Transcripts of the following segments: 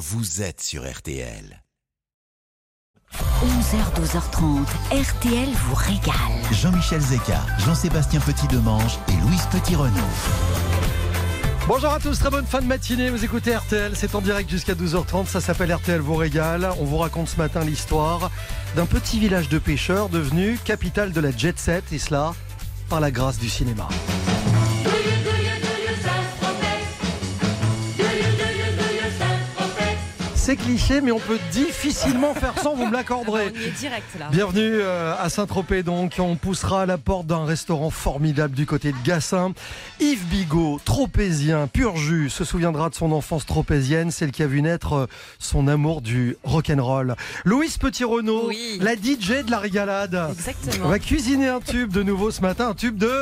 vous êtes sur RTL. 11h, 12h30, RTL vous régale. Jean-Michel Zeka, Jean-Sébastien Petit-Demange et Louise Petit-Renaud. Bonjour à tous, très bonne fin de matinée. Vous écoutez RTL, c'est en direct jusqu'à 12h30. Ça s'appelle RTL vous régale. On vous raconte ce matin l'histoire d'un petit village de pêcheurs devenu capitale de la jet set, et cela par la grâce du cinéma. C'est cliché, mais on peut difficilement faire sans, vous me l'accorderez. On y est direct là. Bienvenue euh, à Saint-Tropez donc. On poussera à la porte d'un restaurant formidable du côté de Gassin. Yves Bigot, tropézien, pur jus, se souviendra de son enfance tropézienne, celle qui a vu naître euh, son amour du rock'n'roll. Louise Petit-Renaud, Oui. la DJ de la régalade. Exactement. On va cuisiner un tube de nouveau ce matin, un tube de...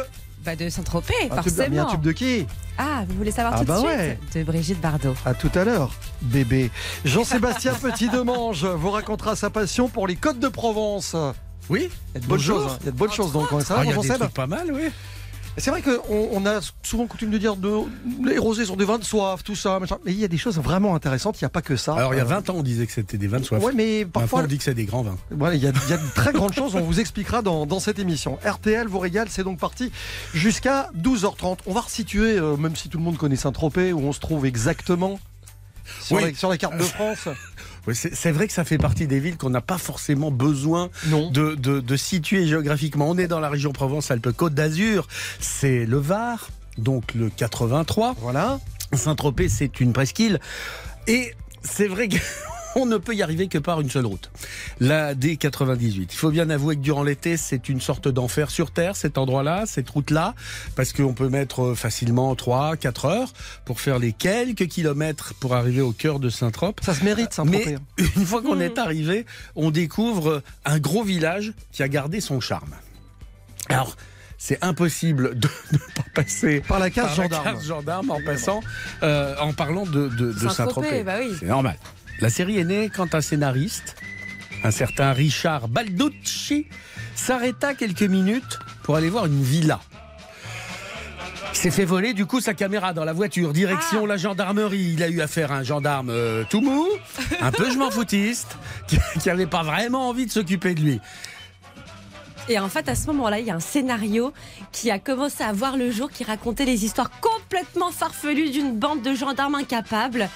Bah de Saint-Tropez, Un tube, mais forcément. un tube de qui? Ah, vous voulez savoir Ah tout bah de suite ouais. De Brigitte Bardot. À tout à l'heure, bébé. Jean-Sébastien Petit-Demange vous racontera sa passion pour les côtes de Provence. Oui, Il y a de bonnes choses. hein. Il y a de bonnes choses dans le coin. Ça va, Ah, il y a des Jean-Seb trucs pas mal, oui. C'est vrai qu'on on a souvent coutume de dire de, les rosés sont des vins de soif, tout ça, machin. mais il y a des choses vraiment intéressantes, il n'y a pas que ça. Alors, il y a Euh, 20 ans, on disait que c'était des vins de soif. Ouais, mais parfois, on dit que c'est des grands vins. voilà, il y, a, il y a de très grandes choses, on vous expliquera dans, dans cette émission. RTL vous régale, c'est donc parti jusqu'à 12h30. On va resituer, euh, même si tout le monde connaît Saint-Tropez, où on se trouve exactement sur, Oui. la, sur la carte de France. Oui, c'est vrai que ça fait partie des villes qu'on n'a pas forcément besoin Non. de, de- de situer géographiquement. On est dans la région Provence-Alpes-Côte d'Azur. C'est le Var, donc le 83. Voilà. Saint-Tropez, c'est une presqu'île. Et c'est vrai qu'on ne peut y arriver que par une seule route. La D98. Il faut bien avouer que durant l'été, c'est une sorte d'enfer sur Terre, cet endroit-là, cette route-là, parce qu'on peut mettre euh, facilement 3, 4 heures pour faire les quelques kilomètres pour arriver au cœur de Saint-Trope. Ça se mérite, Saint-Tropez. Mais une fois qu'on est arrivé, on découvre un gros village qui a gardé son charme. Alors, c'est impossible de ne pas passer Par la case par la gendarme. case gendarme en passant, euh, en parlant de, de, de Saint-Tropez, Saint-Tropez. bah oui. C'est normal. La série est née quand un scénariste, un certain Richard Balducci, s'arrêta quelques minutes pour aller voir une villa. Il s'est fait voler du coup sa caméra dans la voiture, direction la gendarmerie. Il a eu affaire à un gendarme euh, tout mou, un peu je m'en foutiste, qui, qui avait pas vraiment envie de s'occuper de lui. Et en fait, à ce moment-là, il y a un scénario qui a commencé à voir le jour, qui racontait les histoires complètement farfelues d'une bande de gendarmes incapables.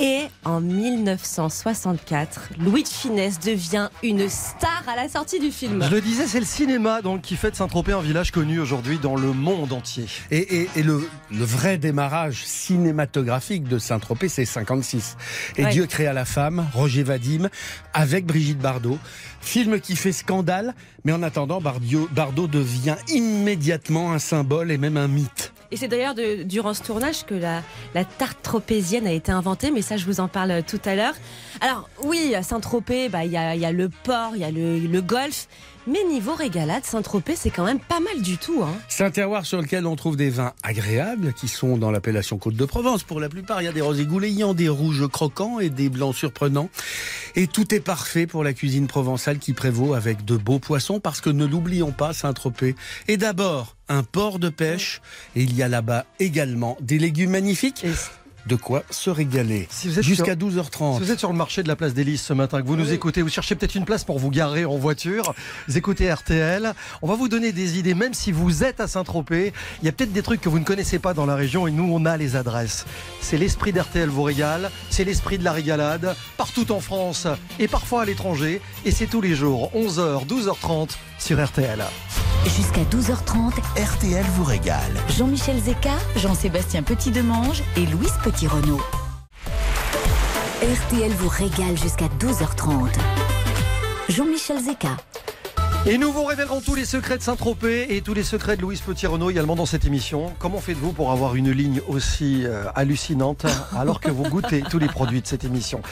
Et en 1964, Louis de Finesse devient une star à la sortie du film. Je le disais, c'est le cinéma donc qui fait de Saint-Tropez un village connu aujourd'hui dans le monde entier. Et, et- et le, le vrai démarrage cinématographique de Saint-Tropez, c'est 56. Et Ouais. Dieu créa la femme, Roger Vadim, avec Brigitte Bardot. Film qui fait scandale, mais en attendant, Bardio- Bardot devient immédiatement un symbole et même un mythe. Et c'est d'ailleurs durant ce tournage que la, la tarte tropézienne a été inventée, mais ça je vous en parle tout à l'heure. Alors oui, à Saint-Tropez, bah, il y, a, y le port, il y a le golf, mais niveau régalade, Saint-Tropez c'est quand même pas mal du tout. Hein. C'est un terroir sur lequel on trouve des vins agréables qui sont dans l'appellation Côte de Provence. Pour la plupart, il y a des rosés goulayants, des rouges croquants et des blancs surprenants. Et tout est parfait pour la cuisine provençale qui prévaut avec de beaux poissons parce que ne l'oublions pas, Saint-Tropez est d'abord un port de pêche et il y a là-bas également des légumes magnifiques. Et De quoi se régaler. si vous êtes Jusqu'à sur- 12h30. Si vous êtes sur le marché de la place des Lys ce matin, que vous nous écoutez, vous cherchez peut-être une place pour vous garer en voiture, vous écoutez RTL, on va vous donner des idées, même si vous êtes à Saint-Tropez, il y a peut-être des trucs que vous ne connaissez pas dans la région et nous on a les adresses. C'est l'esprit d'RTL vous régale, c'est l'esprit de la régalade, partout en France et parfois à l'étranger, et c'est tous les jours, 11h, 12h30 sur RTL. Jusqu'à 12h30, RTL vous régale. Jean-Michel Zeka, Jean-Sébastien Petit-Demange et Louise Petit-Renaud. RTL vous régale jusqu'à 12h30. Jean-Michel Zeka. Et nous vous révélerons tous les secrets de Saint-Tropez et tous les secrets de Louise Petit-Renaud également dans cette émission. Comment faites-vous pour avoir une ligne aussi euh, hallucinante alors que vous goûtez tous les produits de cette émission?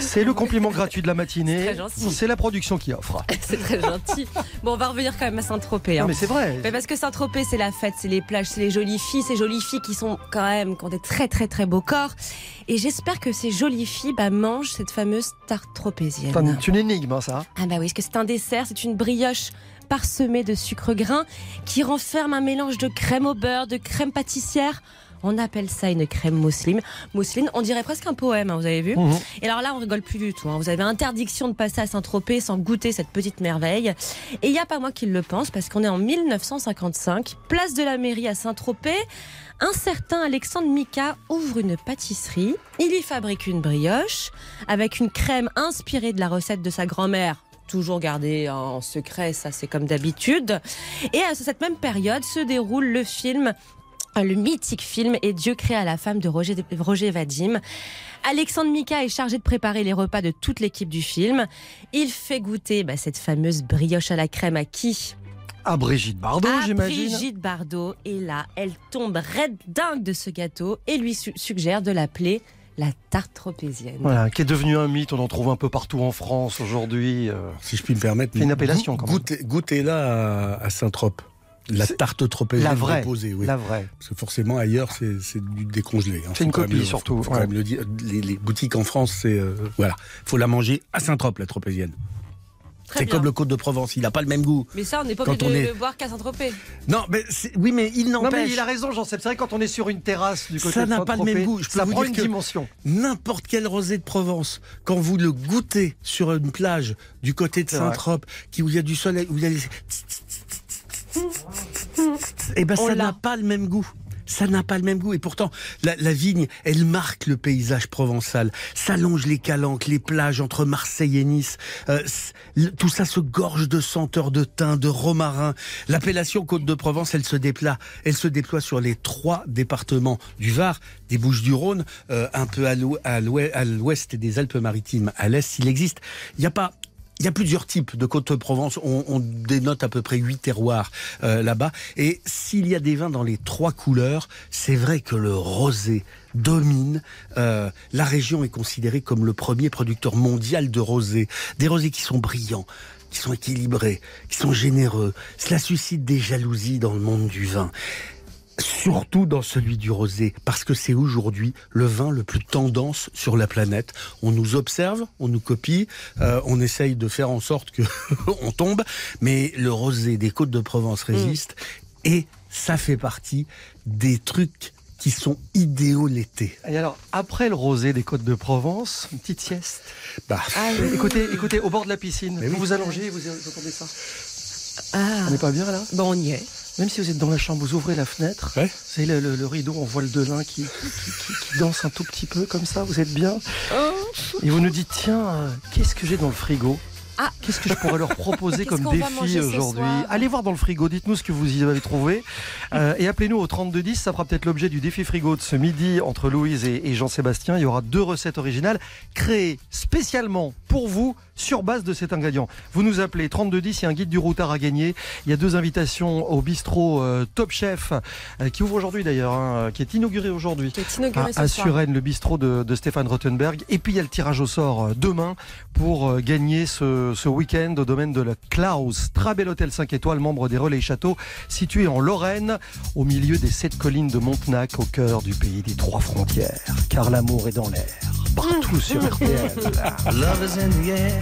C'est le compliment gratuit de la matinée. C'est la production qui offre. C'est très gentil. Bon, on va revenir quand même à Saint-Tropez. Non hein. mais c'est vrai. Mais parce que Saint-Tropez, c'est la fête, c'est les plages, c'est les jolies filles, ces jolies filles qui sont quand même, qui ont des très très très beaux corps. Et j'espère que ces jolies filles bah, mangent cette fameuse tarte tropézienne. C'est une énigme hein, ça. Ah bah oui, parce que c'est un dessert, c'est une brioche parsemée de sucre grain qui renferme un mélange de crème au beurre, de crème pâtissière. On appelle ça une crème mousseline. Mousseline, on dirait presque un poème, hein, vous avez vu Mhm. Et alors là, on rigole plus du tout. hein. Vous avez interdiction de passer à Saint-Tropez sans goûter cette petite merveille. Et il n'y a pas moi qui le pense, parce qu'on est en 1955, place de la mairie à Saint-Tropez. Un certain Alexandre Mika ouvre une pâtisserie. Il y fabrique une brioche avec une crème inspirée de la recette de sa grand-mère. Toujours gardée en secret, ça c'est comme d'habitude. Et à cette même période se déroule le film le mythique film Et Dieu créa la femme de Roger, Roger Vadim. Alexandre Mika est chargé de préparer les repas de toute l'équipe du film. Il fait goûter bah, cette fameuse brioche à la crème à qui? À Brigitte Bardot, j'imagine. Brigitte Bardot. Et là, elle tombe raide dingue de ce gâteau et lui su- suggère de l'appeler la tarte tropézienne. Voilà, qui est devenu un mythe, on en trouve un peu partout en France aujourd'hui. euh. Si je puis me permettre. C'est une appellation, quand même. Goûtez, goûtez-la à, à Saint-Trope. La tarte tropézienne la vraie, déposée, oui. La vraie. Parce que forcément, ailleurs, c'est du décongelé. hein. C'est Faut une quand même copie, le- surtout, faut quand ouais. même le dire. Les, les boutiques en France, c'est. euh, voilà. faut la manger à Saint-Trope, la tropézienne. C'est comme le Côte de Provence, il n'a pas le même goût. Mais ça, on n'est pas Quand obligé on de est- le boire qu'à Saint-Tropez. Non, mais oui, mais il Non mais n'empêche. il a raison Jean-Seb, c'est vrai quand on est sur une terrasse du côté Ça de n'a pas le même goût. Je peux ça vous prend dire une dimension. N'importe quel rosé de Provence, quand vous le goûtez sur une plage du côté de. Saint-Trope, qui où il y a du soleil, où il y a les... Eh ben On ça n'a pas le même goût. Ça n'a pas le même goût. Et pourtant, la, la vigne, elle marque le paysage provençal. Ça longe les calanques, les plages entre Marseille et Nice. Euh, tout ça se gorge de senteurs de thym, de romarin. L'appellation Côte de Provence, elle se déploie. Elle se déploie sur les trois départements du Var, des Bouches-du-Rhône, euh, un peu à l'ou- à l'ouest des Alpes-Maritimes à l'est, s'il existe. Il n'y a pas il y a plusieurs types de Côte de Provence. On, on dénote à peu près huit terroirs euh, là-bas. Et s'il y a des vins dans les trois couleurs, c'est vrai que le rosé domine. Euh, la région est considérée comme le premier producteur mondial de rosé. Des rosés qui sont brillants, qui sont équilibrés, qui sont généreux. Cela suscite des jalousies dans le monde du vin. Surtout dans celui du rosé, parce que c'est aujourd'hui le vin le plus tendance sur la planète. On nous observe, on nous copie, euh, on essaye de faire en sorte que on tombe, mais le rosé des Côtes de Provence résiste et ça fait partie des trucs qui sont idéaux l'été. Et alors, après le rosé des Côtes de Provence, une petite sieste? Bah, Écoutez, écoutez, au bord de la piscine, Mais vous oui. vous allongez, vous entendez ça? Ah, On n'est pas bien là? Bon, on y est. Même si vous êtes dans la chambre, vous ouvrez la fenêtre, Ouais. vous savez, le, le- le rideau, on voit le delin qui, qui, qui- qui danse un tout petit peu comme ça, vous êtes bien? Et vous nous dites, tiens, euh, qu'est-ce que j'ai dans le frigo? Ah. Qu'est-ce que je pourrais leur proposer comme défi aujourd'hui? Allez voir dans le frigo, dites-nous ce que vous y avez trouvé. Euh, et appelez-nous au 3210, ça fera peut-être l'objet du défi frigo de ce midi entre Louise et, et Jean-Sébastien. Il y aura deux recettes originales créées spécialement pour vous sur base de cet ingrédient. Vous nous appelez 3210, il y a un guide du routard à gagner. Il y a deux invitations au bistrot euh, Top Chef euh, qui ouvre aujourd'hui d'ailleurs, hein, qui est inauguré aujourd'hui Qui est à, inauguré à. Suresnes, le bistrot de, de Stéphane Rottenberg. Et puis il y a le tirage au sort euh, demain pour euh, gagner ce, ce week-end au domaine de la Klaus. Très bel hôtel 5 étoiles, membre des Relais Châteaux, situé en Lorraine, au milieu des sept collines de Montenac, au cœur du pays des trois frontières. Car l'amour est dans l'air, partout sur RTL. Love is in the air.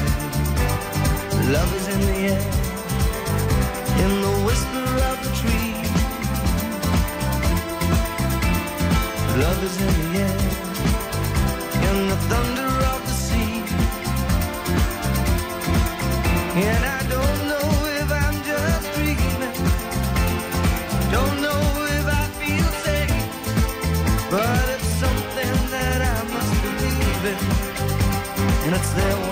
Love is in the air, in the whisper of the tree. Love is in the air, in the thunder of the sea. And I don't know if I'm just dreaming. Don't know if I feel safe. But it's something that I must believe in. And it's there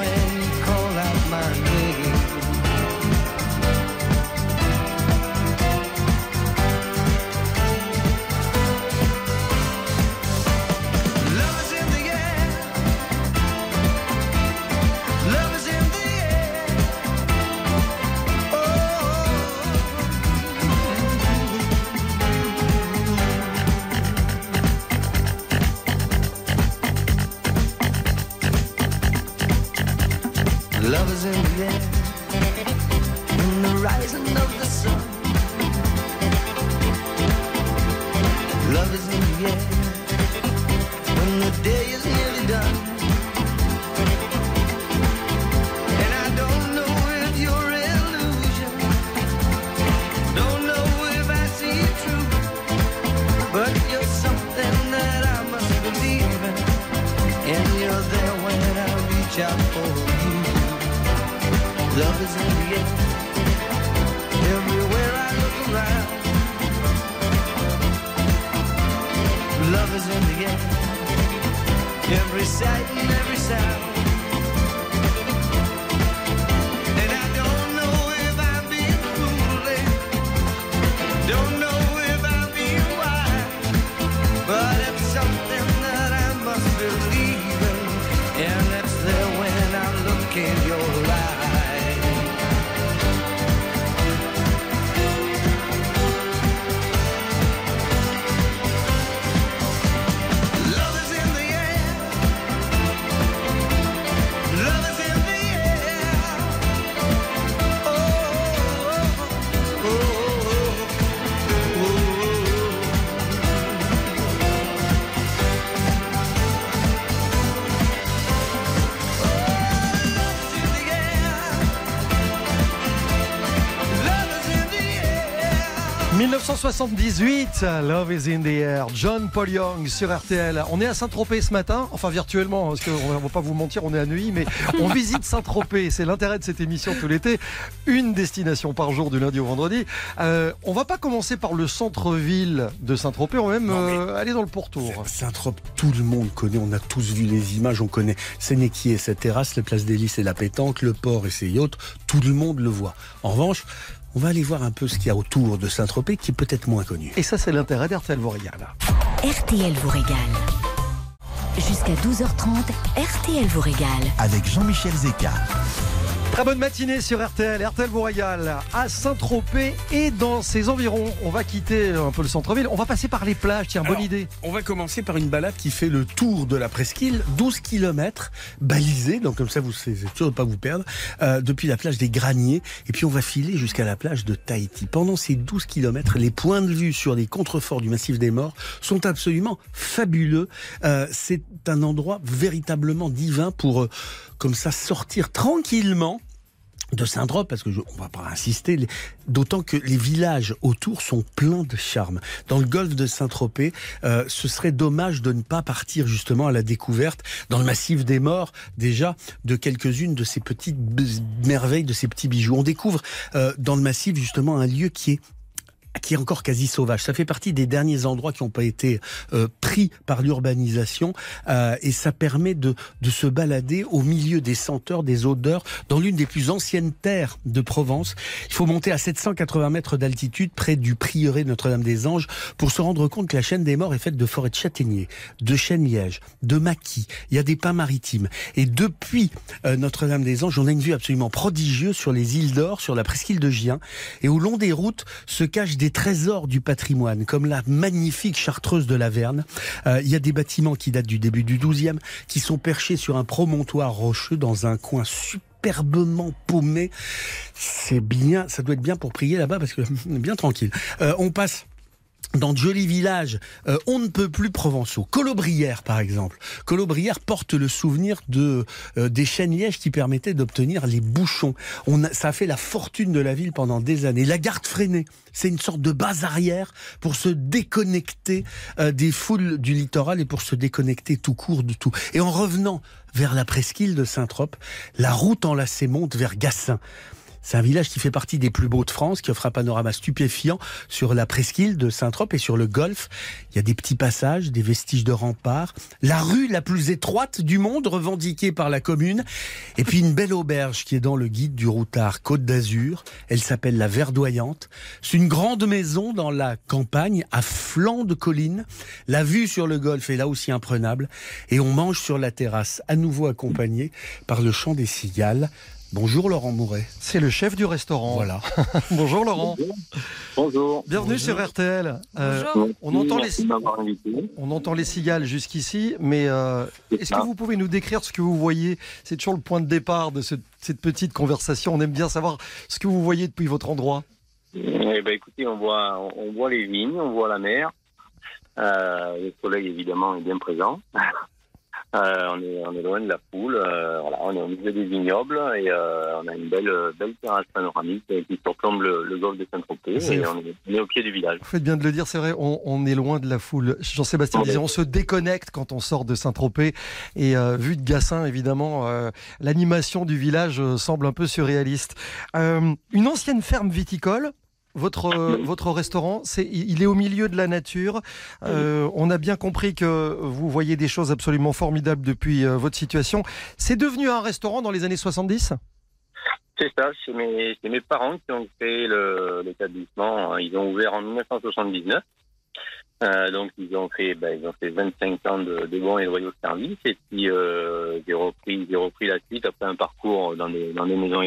1978, Love is in the air, John Paul Young sur RTL. On est à Saint-Tropez ce matin, enfin virtuellement, parce qu'on ne va pas vous mentir, on est à Neuilly, mais on visite Saint-Tropez. C'est l'intérêt de cette émission tout l'été. Une destination par jour du lundi au vendredi. Euh, on va pas commencer par le centre-ville de Saint-Tropez, on va même euh, aller dans le pourtour. Saint-Trope, tout le monde connaît, on a tous vu les images, on connaît Sénéquier et sa terrasse, les places d'Hélice et la pétanque, le port et ses yachts, tout le monde le voit. En revanche, on va aller voir un peu ce qu'il y a autour de Saint-Tropez qui est peut-être moins connu. Et ça, c'est l'intérêt d'RTL vous régale. RTL vous régale. Jusqu'à 12h30, RTL vous régale. Avec Jean-Michel Zeka. Très bonne matinée sur RTL, RTL vous régale à Saint-Tropez et dans ses environs. On va quitter un peu le centre-ville, on va passer par les plages, tiens, bonne idée. On va commencer par une balade qui fait le tour de la presqu'île, 12 km, balisée, donc comme ça vous êtes sûr de pas vous perdre, euh, depuis la plage des Graniers, et puis on va filer jusqu'à la plage de Tahiti. Pendant ces 12 km, les points de vue sur les contreforts du massif des morts sont absolument fabuleux. Euh, C'est un endroit véritablement divin pour, euh, comme ça, sortir tranquillement de Saint-Trope, parce que je, on va pas insister, d'autant que les villages autour sont pleins de charme. Dans le golfe de Saint-Tropez, euh, ce serait dommage de ne pas partir justement à la découverte, dans le massif des morts, déjà, de quelques-unes de ces petites merveilles, de ces petits bijoux. On découvre euh, dans le massif justement un lieu qui est qui est encore quasi sauvage. Ça fait partie des derniers endroits qui n'ont pas été euh, pris par l'urbanisation euh, et ça permet de, de se balader au milieu des senteurs, des odeurs, dans l'une des plus anciennes terres de Provence. Il faut monter à 780 mètres d'altitude près du prieuré de Notre-Dame-des-Anges pour se rendre compte que la chaîne des morts est faite de forêts de châtaigniers, de chênes lièges, de maquis. Il y a des pins maritimes. Et depuis euh, Notre-Dame-des-Anges, on a une vue absolument prodigieuse sur les îles d'Or, sur la presqu'île de Gien. Et au long des routes se cachent des trésors du patrimoine, comme la magnifique chartreuse de la Verne. Euh, il y a des bâtiments qui datent du début du XIIe, qui sont perchés sur un promontoire rocheux dans un coin superbement paumé. C'est bien, ça doit être bien pour prier là-bas parce que bien tranquille. Euh, on passe dans de jolis villages, euh, on ne peut plus provençaux. Colobrières, par exemple. Colobrières porte le souvenir de euh, des chênes lièges qui permettaient d'obtenir les bouchons. On a, ça a fait la fortune de la ville pendant des années. La garde freinée, c'est une sorte de base arrière pour se déconnecter euh, des foules du littoral et pour se déconnecter tout court de tout. Et en revenant vers la presqu'île de Saint-Trope, la route enlacée monte vers Gassin. C'est un village qui fait partie des plus beaux de France, qui offre un panorama stupéfiant sur la presqu'île de Saint-Trope et sur le golfe. Il y a des petits passages, des vestiges de remparts, la rue la plus étroite du monde revendiquée par la commune, et puis une belle auberge qui est dans le guide du routard Côte d'Azur. Elle s'appelle la Verdoyante. C'est une grande maison dans la campagne, à flanc de colline. La vue sur le golfe est là aussi imprenable, et on mange sur la terrasse, à nouveau accompagné par le chant des cigales Bonjour Laurent Mouret. C'est le chef du restaurant. Voilà. Bonjour Laurent. Bonjour. Bienvenue sur RTL. Euh, Bonjour. on entend les Merci on entend les cigales jusqu'ici, mais euh, est-ce que vous pouvez nous décrire ce que vous voyez? C'est toujours le point de départ de ce- cette petite conversation. On aime bien savoir ce que vous voyez depuis votre endroit. Eh ben, écoutez, on voit, on voit les vignes, on voit la mer. Euh, le soleil, évidemment, est bien présent. Euh, on, est, on est loin de la foule. euh, voilà, on est au milieu des vignobles et euh, on a une belle, belle terrasse panoramique qui surplombe le, le golfe de Saint-Tropez. Et on est, on est au pied du village. Vous faites bien de le dire, c'est vrai, on, on est loin de la foule. Jean-Sébastien disait, on se déconnecte quand on sort de Saint-Tropez. Et vu de Gassin, évidemment, l'animation du village semble un peu surréaliste. Une ancienne ferme viticole. Votre, euh, votre restaurant, c'est, il est au milieu de la nature. Euh, on a bien compris que vous voyez des choses absolument formidables depuis euh, votre situation. C'est devenu un restaurant dans les années 70 C'est ça, c'est mes, c'est mes parents qui ont créé le- l'établissement. Ils ont ouvert en 1979. Euh, donc ils ont fait, ben, ils ont fait 25 ans de, de bons et loyaux services. Et puis j'ai repris, j'ai repris la suite après un parcours dans des, dans des maisons.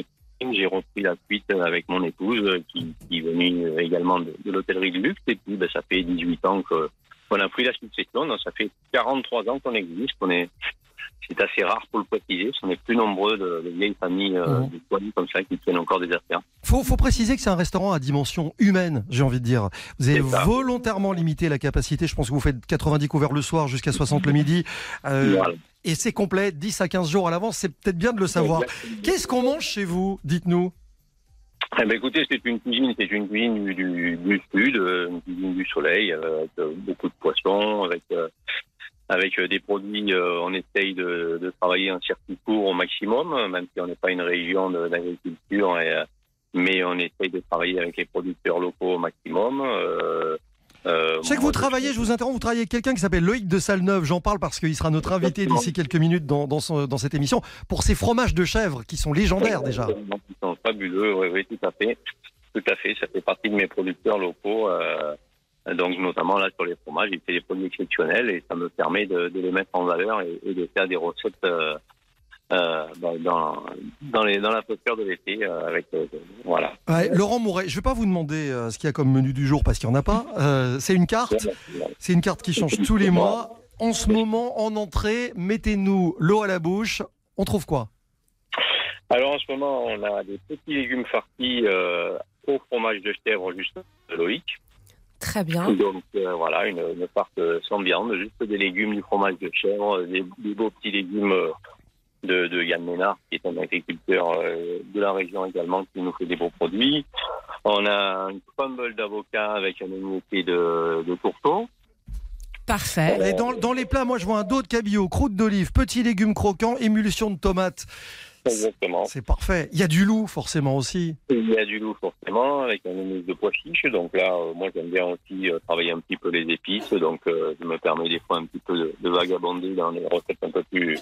J'ai repris la suite avec mon épouse euh, qui, qui est venue également de, de l'hôtellerie du luxe. Et puis ben, ça fait 18 ans qu'on a pris la succession. Donc ça fait 43 ans qu'on existe. est c'est assez rare pour le préciser. On est plus nombreux de, de vieilles familles euh, du foyer comme ça qui tiennent encore des affaires. Faut, faut préciser que c'est un restaurant à dimension humaine, j'ai envie de dire. Vous avez volontairement limité la capacité. Je pense que vous faites 90 couverts le soir jusqu'à 60 le midi. Euh, Voilà. Et c'est complet, 10 à 15 jours à l'avance. C'est peut-être bien de le savoir. Qu'est-ce qu'on mange chez vous Dites-nous? Eh ben, écoutez, c'est une cuisine, c'est une cuisine du, du, du sud, euh, une cuisine du soleil, euh, avec euh, beaucoup de poissons, avec euh, avec des produits. on essaye de, de travailler un circuit court au maximum, même si on n'est pas une région d'agriculture, mais on essaye de travailler avec les producteurs locaux au maximum. Euh, Je sais que vous travaillez, je vous interromps, vous travaillez avec quelqu'un qui s'appelle Loïc de Salneuve. J'en parle parce qu'il sera notre invité d'ici quelques minutes dans, dans, son- dans cette émission pour ses fromages de chèvre qui sont légendaires déjà. Ils sont fabuleux, oui, oui, tout à fait. Tout à fait, ça fait partie de mes producteurs locaux. euh, donc, notamment là sur les fromages, il fait des produits exceptionnels et ça me permet de, de les mettre en valeur et, et de faire des recettes euh, euh, dans, dans, dans, les, dans la posture de l'été. euh, avec euh, voilà. Ouais, Laurent Mouret, je ne vais pas vous demander euh, ce qu'il y a comme menu du jour parce qu'il n'y en a pas. Euh, c'est une carte. C'est une carte qui change tous les mois. En ce moment, en entrée, mettez-nous l'eau à la bouche. On trouve quoi? Alors en ce moment, on a des petits légumes farcis euh, au fromage de chèvre juste de Loïc. Très bien. Donc euh, voilà, une, une farce euh, sans viande, juste des légumes, du fromage de chèvre, des, des beaux petits légumes de, de Yann Ménard, qui est un agriculteur euh, de la région également, qui nous fait des beaux produits. On a un crumble d'avocat avec un émietté de, de tourteau. Parfait. Et dans, dans les plats, moi, je vois un dos de cabillaud, croûte d'olive, petits légumes croquants, émulsion de tomates. Exactement. C'est parfait. Il y a du loup, forcément aussi. Il y a du loup forcément, avec un émisse de pois chiches. Donc là, euh, moi j'aime bien aussi euh, travailler un petit peu les épices. Donc euh, je me permets des fois un petit peu de, de vagabonder dans les recettes un peu plus,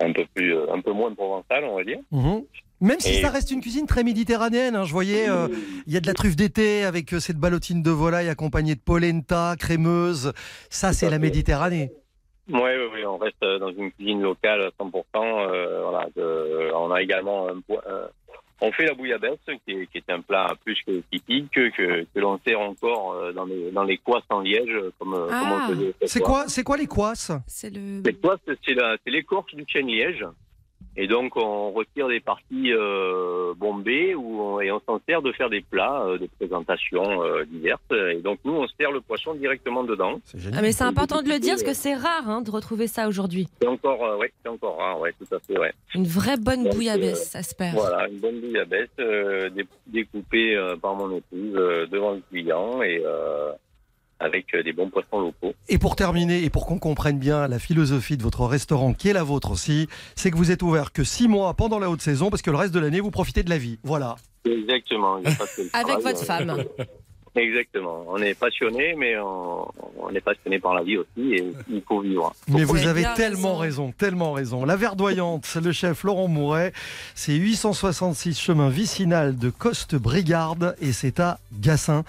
un peu plus, euh, un peu moins provençales, on va dire. Mhm. Même si Et- ça reste une cuisine très méditerranéenne, hein. je voyais, euh, il y a de la truffe d'été avec euh, cette ballotine de volaille accompagnée de polenta, crémeuse. Ça, c'est la Méditerranée. Oui, oui, oui, on reste dans une cuisine locale à 100%. euh, voilà, de- on a également un- on fait la bouillabaisse, qui est, qui est un plat plus que typique, que, que l'on sert encore euh, dans les, dans les coisses en liège, comme, euh, comme Ah. on faisait C'est quoi, c'est quoi les coisses C'est le. Les coisses, c'est la- c'est l'écorce du chêne liège. Et donc, on retire des parties euh, bombées où on- et on s'en sert de faire des plats euh, de présentation euh, diverses. Et donc, nous, on sert le poisson directement dedans. C'est génial. Ah, mais c'est important de le dire parce que c'est rare hein, de retrouver ça aujourd'hui. C'est encore, euh, ouais, c'est encore rare, ouais, tout à fait, ouais. Une vraie bonne Donc, bouillabaisse, ça se perd. Voilà, une bonne bouillabaisse euh, dé- découpée euh, par mon épouse euh, devant le client et euh, avec euh, des bons poissons locaux. Et pour terminer, et pour qu'on comprenne bien la philosophie de votre restaurant, qui est la vôtre aussi, c'est que vous êtes ouvert que six mois pendant la haute saison, parce que le reste de l'année, vous profitez de la vie. Voilà. Exactement. pas Avec travail, votre euh, femme. Exactement. On est passionné, mais on, on est passionné par la vie aussi et il faut vivre. Mais vous avez tellement raison. raison. tellement raison. La verdoyante, c'est le chef Laurent Mouret. C'est 866 chemin vicinal de Coste-Brigarde et c'est à Gassin.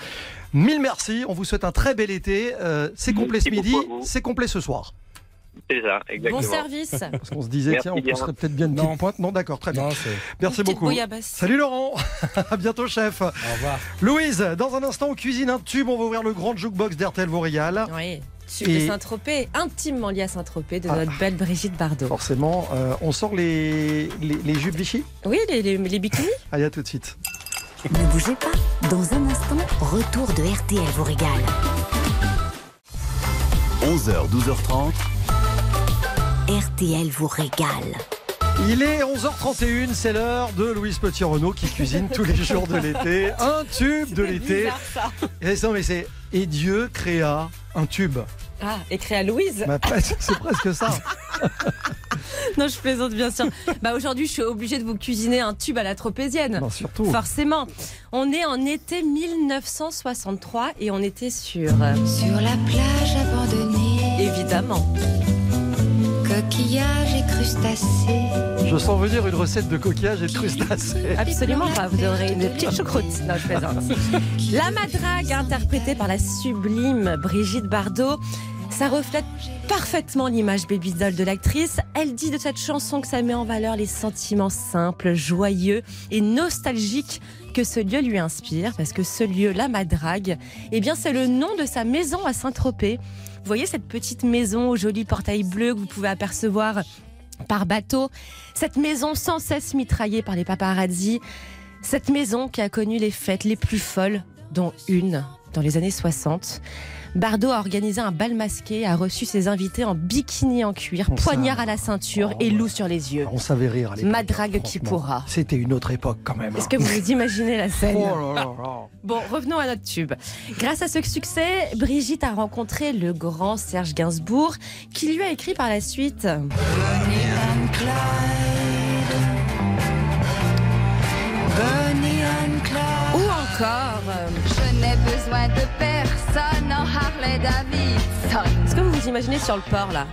Mille merci. On vous souhaite un très bel été. Euh, c'est complet ce midi, c'est complet ce soir. C'est ça, exactement. Bon service. Parce qu'on se disait, Merci tiens, on bien. serait peut-être bien une Non. petite pointe. Non, d'accord, très bien. Non. Merci beaucoup. bouillabaisse. Salut Laurent, à bientôt chef. Au revoir. Louise, dans un instant on cuisine un tube, on va ouvrir le grand jukebox d'RTL vous régale. Oui. Tube Et- de Saint-Tropez, intimement lié à Saint-Tropez, de Ah. notre belle Brigitte Bardot. Forcément, euh, on sort les, les, les jupes Vichy? Oui, les, les, les bikinis Allez, à tout de suite. Ne bougez pas. Dans un instant, retour de RTL vous régale. 11h, 12h30. RTL vous régale. Il est 11h31, c'est l'heure de Louise Petit-Renault qui cuisine tous les jours de l'été. Un tube de l'été. Et, non, mais c'est- et Dieu créa un tube. Ah, écrit à Louise Bah, c'est presque ça. Non, je plaisante bien sûr. bah aujourd'hui, je suis obligée de vous cuisiner un tube à la tropézienne. Non, surtout. Forcément. On est en été 1963 et on était sur... euh, Sur la plage abandonnée, évidemment. Coquillages et crustacés. Je sens venir une recette de coquillage et de crustacés. Absolument pas, vous aurez une petite choucroute. Non, je plaisante. La madrague, interprétée par la sublime Brigitte Bardot, ça reflète parfaitement l'image baby doll de l'actrice. Elle dit de cette chanson que ça met en valeur les sentiments simples, joyeux et nostalgiques que ce lieu lui inspire, parce que ce lieu, la madrague, eh bien c'est le nom de sa maison à Saint-Tropez. Vous voyez cette petite maison au joli portail bleu que vous pouvez apercevoir par bateau, cette maison sans cesse mitraillée par les paparazzi, cette maison qui a connu les fêtes les plus folles, dont une dans les années 60. Bardot a organisé un bal masqué, a reçu ses invités en bikini en cuir, On poignard à la ceinture Oh. et loup sur les yeux. On savait rire à l'époque. Madrague qui Franchement, pourra. C'était une autre époque quand même. Est-ce que vous imaginez la scène Oh là là là. Bon, revenons à notre tube. Grâce à ce succès, Brigitte a rencontré le grand Serge Gainsbourg, qui lui a écrit par la suite Bonnie and Clyde. Bonnie and Clyde. ou encore. euh, Je n'ai besoin de personne en Harley Davidson. Est-ce que vous vous imaginez sur le port là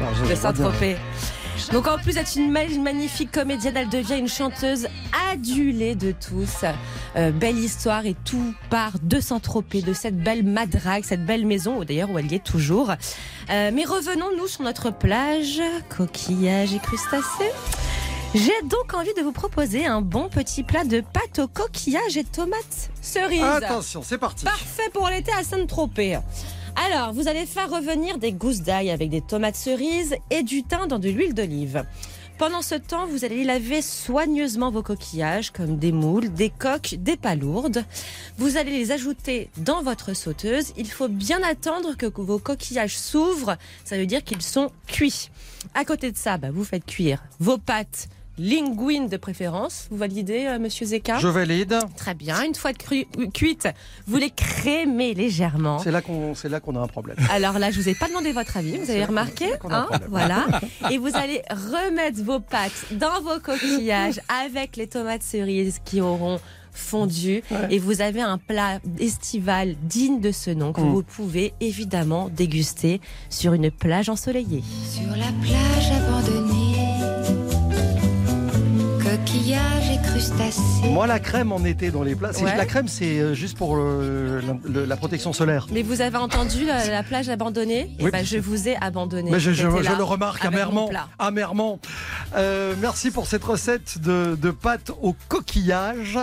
Non, je- je de. Saint-Tropez. Donc en plus d'être une magnifique comédienne, elle devient une chanteuse adulée de tous. Euh, belle histoire et tout part de Saint-Tropez, de cette belle madrague, cette belle maison, d'ailleurs où elle y est toujours. Euh, mais revenons-nous sur notre plage, coquillages et crustacés. J'ai donc envie de vous proposer un bon petit plat de pâte aux coquillages et tomates cerises. Attention, c'est parti. Parfait pour l'été à Saint-Tropez. Alors, vous allez faire revenir des gousses d'ail avec des tomates cerises et du thym dans de l'huile d'olive. Pendant ce temps, vous allez laver soigneusement vos coquillages comme des moules, des coques, des palourdes. Vous allez les ajouter dans votre sauteuse. Il faut bien attendre que vos coquillages s'ouvrent. Ça veut dire qu'ils sont cuits. À côté de ça, bah, vous faites cuire vos pâtes linguine de préférence. Vous validez, euh, Monsieur Zeka Je valide. Très bien. Une fois cru- cuite, vous les crémez légèrement. C'est là qu'on c'est là qu'on a un problème. Alors là, je vous ai pas demandé votre avis, vous avez remarqué, qu'on a un hein, problème. voilà. Et vous allez remettre vos pâtes dans vos coquillages avec les tomates cerises qui auront fondu et vous avez un plat estival digne de ce nom que Mm. vous pouvez évidemment déguster sur une plage ensoleillée. Sur la plage abandonnée, coquillages et crustacés. Moi, la crème en été dans les Ouais. La crème, c'est euh, juste pour euh, la, le- la protection solaire. Mais vous avez entendu la, la plage abandonnée? Oui, Et ben, bien je vous ai abandonné. Mais je, le remarque amèrement. amèrement. Euh, merci pour cette recette de, de pâtes au coquillage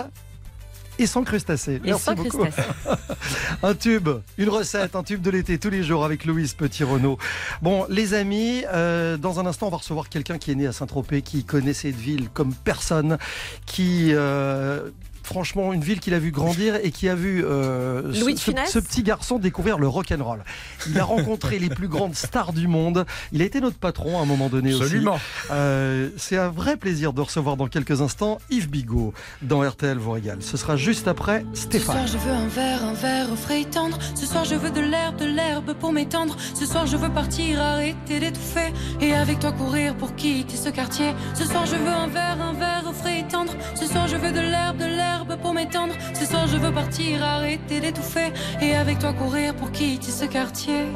et sans crustacés. Et Merci sans beaucoup. crustacés. Un tube, une recette, un tube de l'été tous les jours avec Louise Petit-Renault. Bon, les amis, euh, dans un instant, on va recevoir quelqu'un qui est né à Saint-Tropez, qui connaît cette ville comme personne, qui... euh, Franchement, une ville qu'il a vu grandir et qui a vu euh, ce- ce, ce petit garçon découvrir le rock and roll. Il a rencontré les plus grandes stars du monde. Il a été notre patron à un moment donné aussi. Absolument. Euh, c'est un vrai plaisir de recevoir dans quelques instants Yves Bigot dans RTL vous régale. Ce sera juste après Ce Stéphane. soir je veux un verre, un verre au frais et tendre. Ce soir je veux de l'herbe, de l'herbe pour m'étendre. Ce soir je veux partir, arrêter d'étouffer. Et avec toi courir pour quitter ce quartier. Ce soir je veux un verre, un verre au frais et tendre. Ce soir je veux de l'herbe, de l'herbe pour m'étendre. Ce soir, je veux partir, arrêter d'étouffer et avec toi courir pour quitter ce quartier.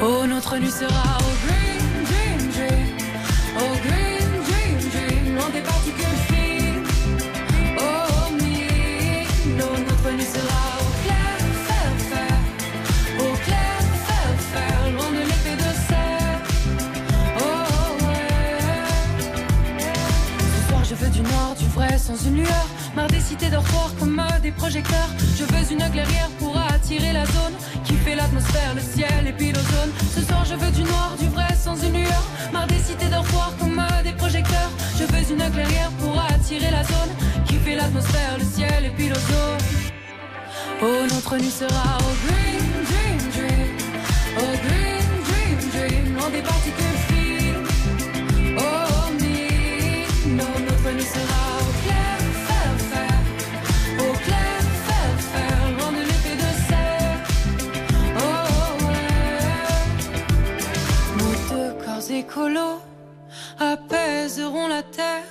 Oh, notre nuit sera au green, dream, dream. Au green, dream, dream. On des particules fines. Oh, me. Oh, notre nuit sera au clair, faire, faire. Au clair, faire, faire. Loin de l'épée de serre. Oh, ouais. Ce soir, je veux du noir, du vrai, sans une lueur. Marre des cités dortoirs comme des projecteurs. Je veux une clairière pour attirer la zone qui fait l'atmosphère, le ciel et puis l'ozone. Ce soir, je veux du noir, du vrai sans une lueur. Marre des cités dortoirs comme des projecteurs. Je veux une clairière pour attirer la zone qui fait l'atmosphère, le ciel et puis l'ozone. Oh, notre nuit sera au green, dream, dream. Oh, green, dream, dream. Loin des particules écolos apaiseront la terre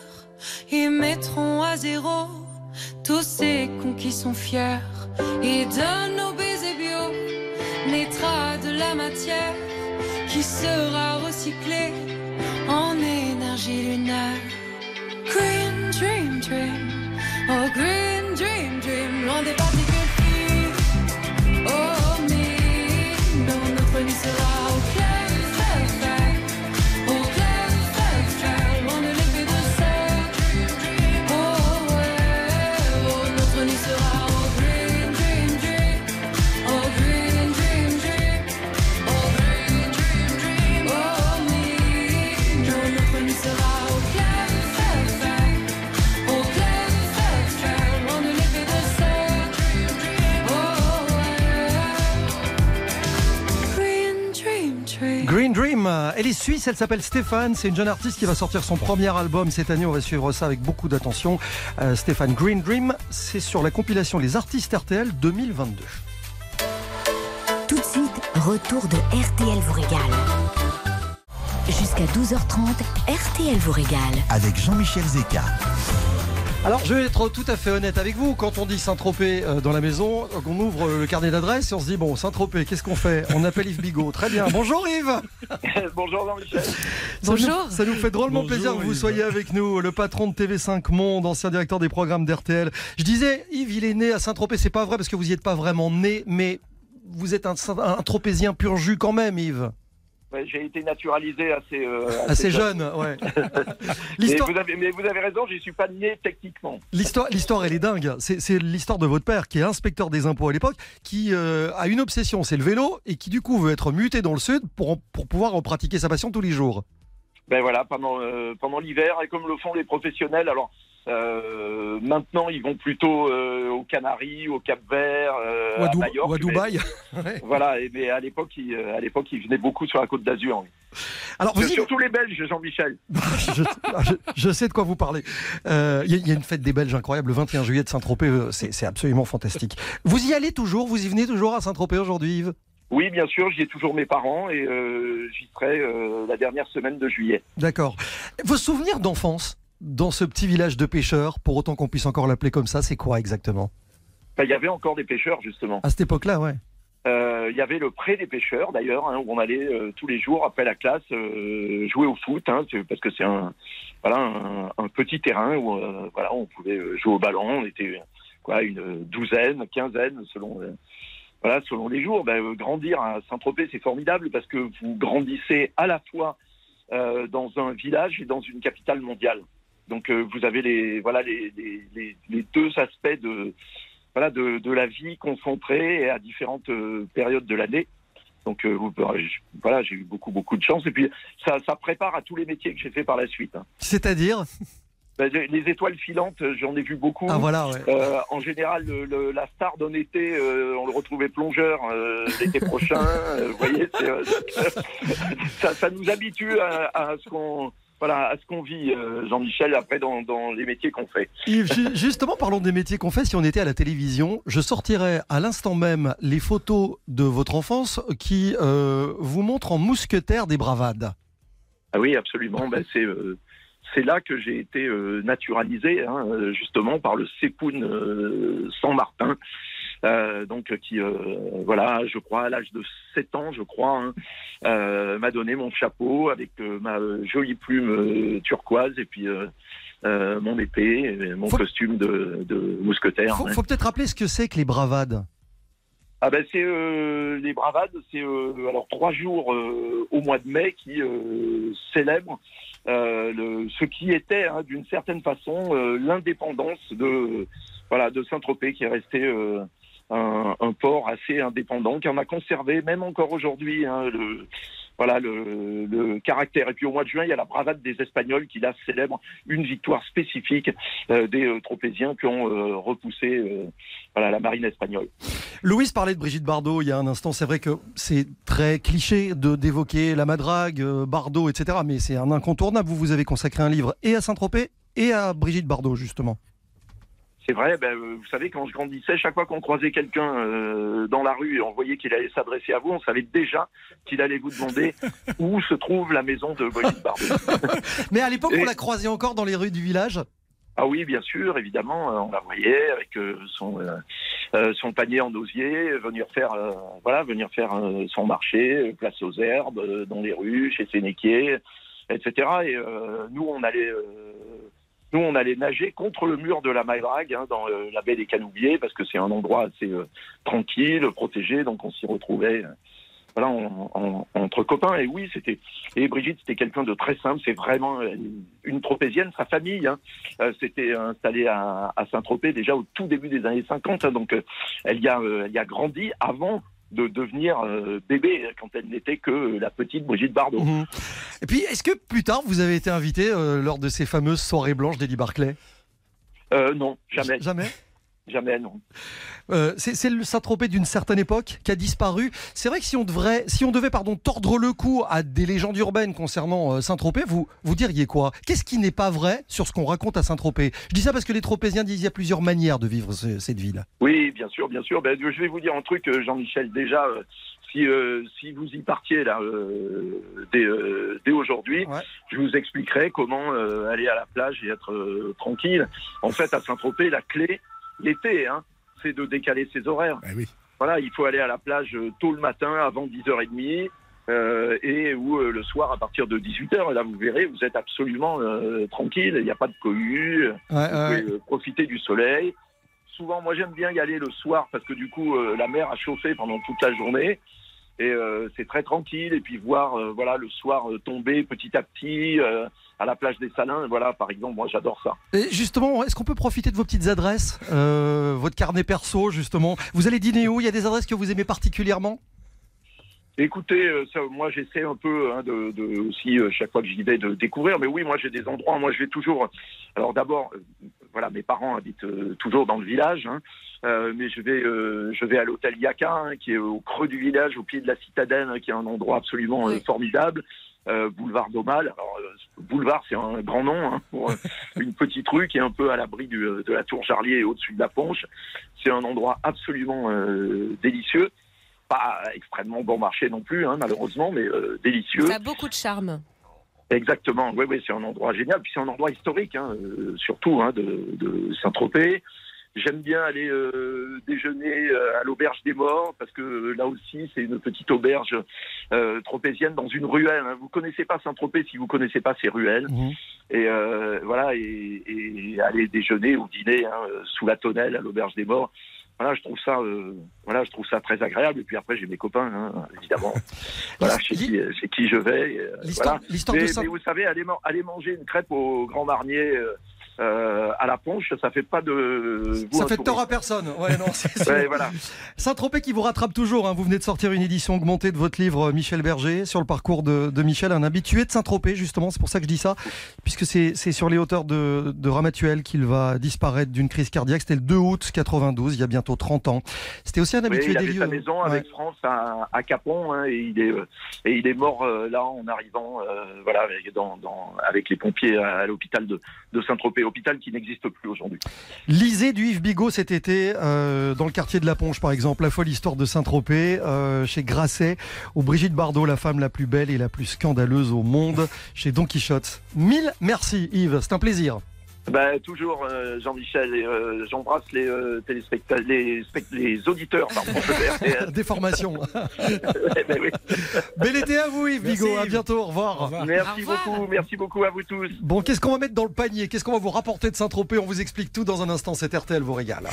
et mettront à zéro tous ces cons qui sont fiers. Et de nos baisers bio naîtra de la matière qui sera recyclée en énergie lunaire. Green dream dream, oh green dream dream, loin des particules Suisse, elle s'appelle Stéphane, c'est une jeune artiste qui va sortir son premier album cette année, on va suivre ça avec beaucoup d'attention. Euh, Stéphane Green Dream, c'est sur la compilation Les Artistes RTL 2022. Tout de suite, retour de RTL vous régale. Jusqu'à 12h30, RTL vous régale. Avec Jean-Michel Zeka. Alors je vais être tout à fait honnête avec vous, quand on dit Saint-Tropez euh, dans la maison, euh, on ouvre le carnet d'adresses et on se dit bon Saint-Tropez, qu'est-ce qu'on fait? On appelle Yves Bigot, très bien. Bonjour Yves Bonjour Jean-Michel. Ça Bonjour. nous- Ça nous fait drôlement Bonjour, plaisir que vous Yves. soyez avec nous, le patron de TV5 Monde, ancien directeur des programmes d'RTL. Je disais, Yves, il est né à Saint-Tropez, c'est pas vrai parce que vous n'y êtes pas vraiment né, mais vous êtes un, un tropézien pur jus quand même, Yves. Ouais, J'ai été naturalisé assez, euh, Assez jeune, ouais. Mais vous, avez, mais vous avez raison, j'y suis pas né techniquement. l'histoire, l'histoire, elle est dingue. C'est, c'est l'histoire de votre père, qui est inspecteur des impôts à l'époque, qui euh, a une obsession, c'est le vélo, et qui du coup veut être muté dans le sud pour, pour pouvoir en pratiquer sa passion tous les jours. Ben voilà, pendant, euh, pendant l'hiver, et comme le font les professionnels, alors euh, maintenant ils vont plutôt euh, aux Canaries, au Cap Vert, euh, ou à, à Majorque, ou à mais- Dubaï. Voilà, et, mais à l'époque, ils, euh, à l'époque, ils venaient beaucoup sur la Côte d'Azur. oui. Alors, vous Surtout les Belges, Jean-Michel. je, je- je sais de quoi vous parlez. Euh, Il y, a- il y a une fête des Belges incroyable le 21 juillet de Saint-Tropez. euh, C'est absolument fantastique. Vous y allez toujours? Vous y venez toujours à Saint-Tropez aujourd'hui, Yves? Oui, bien sûr, j'y ai toujours mes parents et euh, j'y serai euh, la dernière semaine de juillet. D'accord. Vos souvenirs d'enfance? Dans ce petit village de pêcheurs, pour autant qu'on puisse encore l'appeler comme ça, c'est quoi exactement? Il y avait encore des pêcheurs, justement. À cette époque-là, ouais. Euh, Il y avait le pré des pêcheurs d'ailleurs, hein, où on allait euh, tous les jours après la classe euh, jouer au foot, hein, parce que c'est un voilà un, un petit terrain où voilà on pouvait jouer au ballon. On était quoi une douzaine, quinzaine selon voilà selon les jours. Ben, grandir à Saint-Tropez c'est formidable parce que vous grandissez à la fois dans un village et dans une capitale mondiale. Donc euh, vous avez les voilà les, les, deux aspects de voilà, de, de la vie concentrée à différentes euh, périodes de l'année. Donc euh, voilà, j'ai eu beaucoup beaucoup de chance et puis ça, ça prépare à tous les métiers que j'ai fait par la suite. hein. C'est-à-dire? Ben, les les étoiles filantes, j'en ai vu beaucoup. Ah voilà, ouais. Euh, en général, le, le- la star d'un été, euh, on le retrouvait plongeur euh, l'été prochain. vous voyez, ça, ça nous habitue à, à ce qu'on voilà, à ce qu'on vit, euh, Jean-Michel, après dans, dans les métiers qu'on fait. Yves, ju- justement, parlons des métiers qu'on fait. Si on était à la télévision, je sortirais à l'instant même les photos de votre enfance qui euh, vous montrent en mousquetaire des bravades. Ah oui, absolument. Ben, c'est euh, c'est là que j'ai été naturalisé, hein, justement par le Sepoun euh, San Martin, euh, donc qui, euh, voilà, je crois à l'âge de 7 ans, je crois, hein, euh, m'a donné mon chapeau avec euh, ma euh, jolie plume euh, turquoise et puis euh, euh, mon épée, et mon Faut- costume de, de mousquetaire. Faut, ouais. faut peut-être rappeler ce que c'est que les bravades. Ah ben c'est euh, les bravades, c'est euh, alors trois jours euh, au mois de mai qui euh, célèbrent euh, le, ce qui était hein, d'une certaine façon euh, l'indépendance de voilà de Saint-Tropez qui est resté euh, un, port assez indépendant qui en a conservé même encore aujourd'hui hein, le voilà le, caractère. Et puis au mois de juin, il y a la bravade des Espagnols qui là célèbre une victoire spécifique euh, des euh, Tropéziens qui ont euh, repoussé euh, la marine espagnole. Louise parlait de Brigitte Bardot il y a un instant. C'est vrai que c'est très cliché de d'évoquer la madrague, Bardot, etc. Mais c'est un incontournable. Vous, vous avez consacré un livre et à Saint-Tropez et à Brigitte Bardot, justement. C'est vrai, ben, vous savez, quand je grandissais, chaque fois qu'on croisait quelqu'un euh, dans la rue et on voyait qu'il allait s'adresser à vous, on savait déjà qu'il allait vous demander où se trouve la maison de Brigitte Bardot. Mais à l'époque, Et- on la croisait encore dans les rues du village? Ah oui, bien sûr, évidemment, euh, on la voyait avec euh, son euh, son panier en osier, venir faire euh, voilà, venir faire euh, son marché, place aux herbes, dans les rues, chez Sénéquier, etc. Et nous, on allait nous, on allait nager contre le mur de la Maïdrague, hein, dans euh, la baie des Canoubiers, parce que c'est un endroit assez euh, tranquille, protégé, donc on s'y retrouvait. euh, voilà, en- en- entre copains. Et oui, c'était. Et Brigitte, c'était quelqu'un de très simple. C'est vraiment euh, une tropézienne. Sa famille, hein, s'était installée à, Saint-Tropez déjà au tout début des années 50. hein. donc, elle y a, elle y a grandi avant de devenir euh, bébé, quand elle n'était que la petite Brigitte Bardot. Mhm. Et puis, est-ce que plus tard, vous avez été invité euh, lors de ces fameuses soirées blanches d'Eddie Barclay? Euh, non, jamais. Jamais? Jamais, non. Euh, c'est le Saint-Tropez d'une certaine époque qui a disparu. C'est vrai que si on devrait, si on devait pardon tordre le cou à des légendes urbaines concernant euh, Saint-Tropez, vous vous diriez quoi? Qu'est-ce qui n'est pas vrai sur ce qu'on raconte à Saint-Tropez? Je dis ça parce que les Tropéziens disent qu'il y a plusieurs manières de vivre ce- cette ville. Oui, bien sûr, bien sûr. Ben, je vais vous dire un truc, euh, Jean-Michel. Déjà, euh, si, euh, si vous y partiez là euh, dès, euh, dès aujourd'hui, je vous expliquerai comment aller à la plage et être tranquille. En fait, à Saint-Tropez, la clé, l'été, hein, c'est de décaler ses horaires. Voilà, il faut aller à la plage euh, tôt le matin, avant 10h30. euh, et ou euh, le soir à partir de 18h. Et là, vous verrez, vous êtes absolument euh, tranquille. Il n'y a pas de cohue. Ouais, vous ouais, pouvez euh, profiter du soleil. Souvent, moi, j'aime bien y aller le soir parce que du coup, euh, la mer a chauffé pendant toute la journée. Et euh, c'est très tranquille. Et puis voir euh, voilà, le soir euh, tomber petit à petit euh, à la plage des Salins. Voilà, par exemple, moi, j'adore ça. Et justement, est-ce qu'on peut profiter de vos petites adresses, euh, votre carnet perso justement? Vous allez dîner où? Il y a des adresses que vous aimez particulièrement? Écoutez, euh, ça, moi j'essaie un peu hein, de, de aussi euh, chaque fois que j'y vais de découvrir. Mais oui, moi j'ai des endroits. Moi je vais toujours. Alors d'abord, euh, voilà, mes parents habitent toujours dans le village, hein, mais je vais je vais à l'hôtel Yaka, hein, qui est au creux du village, au pied de la citadelle, qui est un endroit absolument formidable. Euh, boulevard d'Aumale. Alors, euh, boulevard, c'est un grand nom hein, pour euh, une petite rue qui est un peu à l'abri de la tour Jarlier et au-dessus de la Ponche. C'est un endroit absolument euh, délicieux pas extrêmement bon marché non plus, hein, malheureusement, mais euh, délicieux. Ça a beaucoup de charme. Exactement, oui, oui, c'est un endroit génial. Puis c'est un endroit historique, hein, euh, surtout hein, de, de Saint-Tropez. J'aime bien aller euh, déjeuner euh, à l'auberge des morts parce que euh, là aussi c'est une petite auberge euh, tropézienne dans une ruelle. hein. Vous connaissez pas Saint-Tropez si vous connaissez pas ces ruelles. Et euh, voilà, et, et aller déjeuner ou dîner hein, euh, sous la tonnelle à l'auberge des morts. Voilà, je trouve ça, euh, voilà, je trouve ça très agréable. Et puis après, j'ai mes copains, hein, évidemment. voilà, chez qui, chez qui je vais. euh, voilà. l'histoire de mais, Saint- mais vous savez, aller, aller manger une crêpe au Grand Marnier euh, euh, à la Ponche, ça fait pas de. vous Ça fait de tort à personne. Ouais, non, c'est sûr. Ouais, voilà. Saint-Tropez qui vous rattrape toujours. hein. Vous venez de sortir une édition augmentée de votre livre euh, Michel Berger sur le parcours de, de Michel, un habitué de Saint-Tropez justement. C'est pour ça que je dis ça, puisque c'est sur les hauteurs de, de Ramatuelle qu'il va disparaître d'une crise cardiaque. C'était le 2 août 92, il y a bientôt 30 ans. C'était aussi un Oui, habitué il des avait lieux. sa maison avec France à, à Capon hein, et il est euh, et il est mort euh, là en arrivant euh, voilà avec, dans, dans- avec les pompiers à, à l'hôpital de, de Saint-Tropez, hôpital qui n'existe plus aujourd'hui. Lisez du Yves Bigot cet été euh, dans le quartier de la Ponche par exemple, la folle histoire de Saint-Tropez euh, chez Grasset ou Brigitte Bardot, la femme la plus belle et la plus scandaleuse au monde chez Don Quichotte. Mille merci Yves, c'est un plaisir. Ben, toujours euh, Jean-Michel et euh, j'embrasse les euh, téléspectateurs, les, auditeurs pardon. Des formations. Ben oui. Bel été à vous Yves Bigot, à bientôt, au revoir. Merci beaucoup, merci beaucoup à vous tous. Bon, qu'est-ce qu'on va mettre dans le panier? Qu'est-ce qu'on va vous rapporter de Saint-Tropez? On vous explique tout dans un instant, c'est RTL vous régale.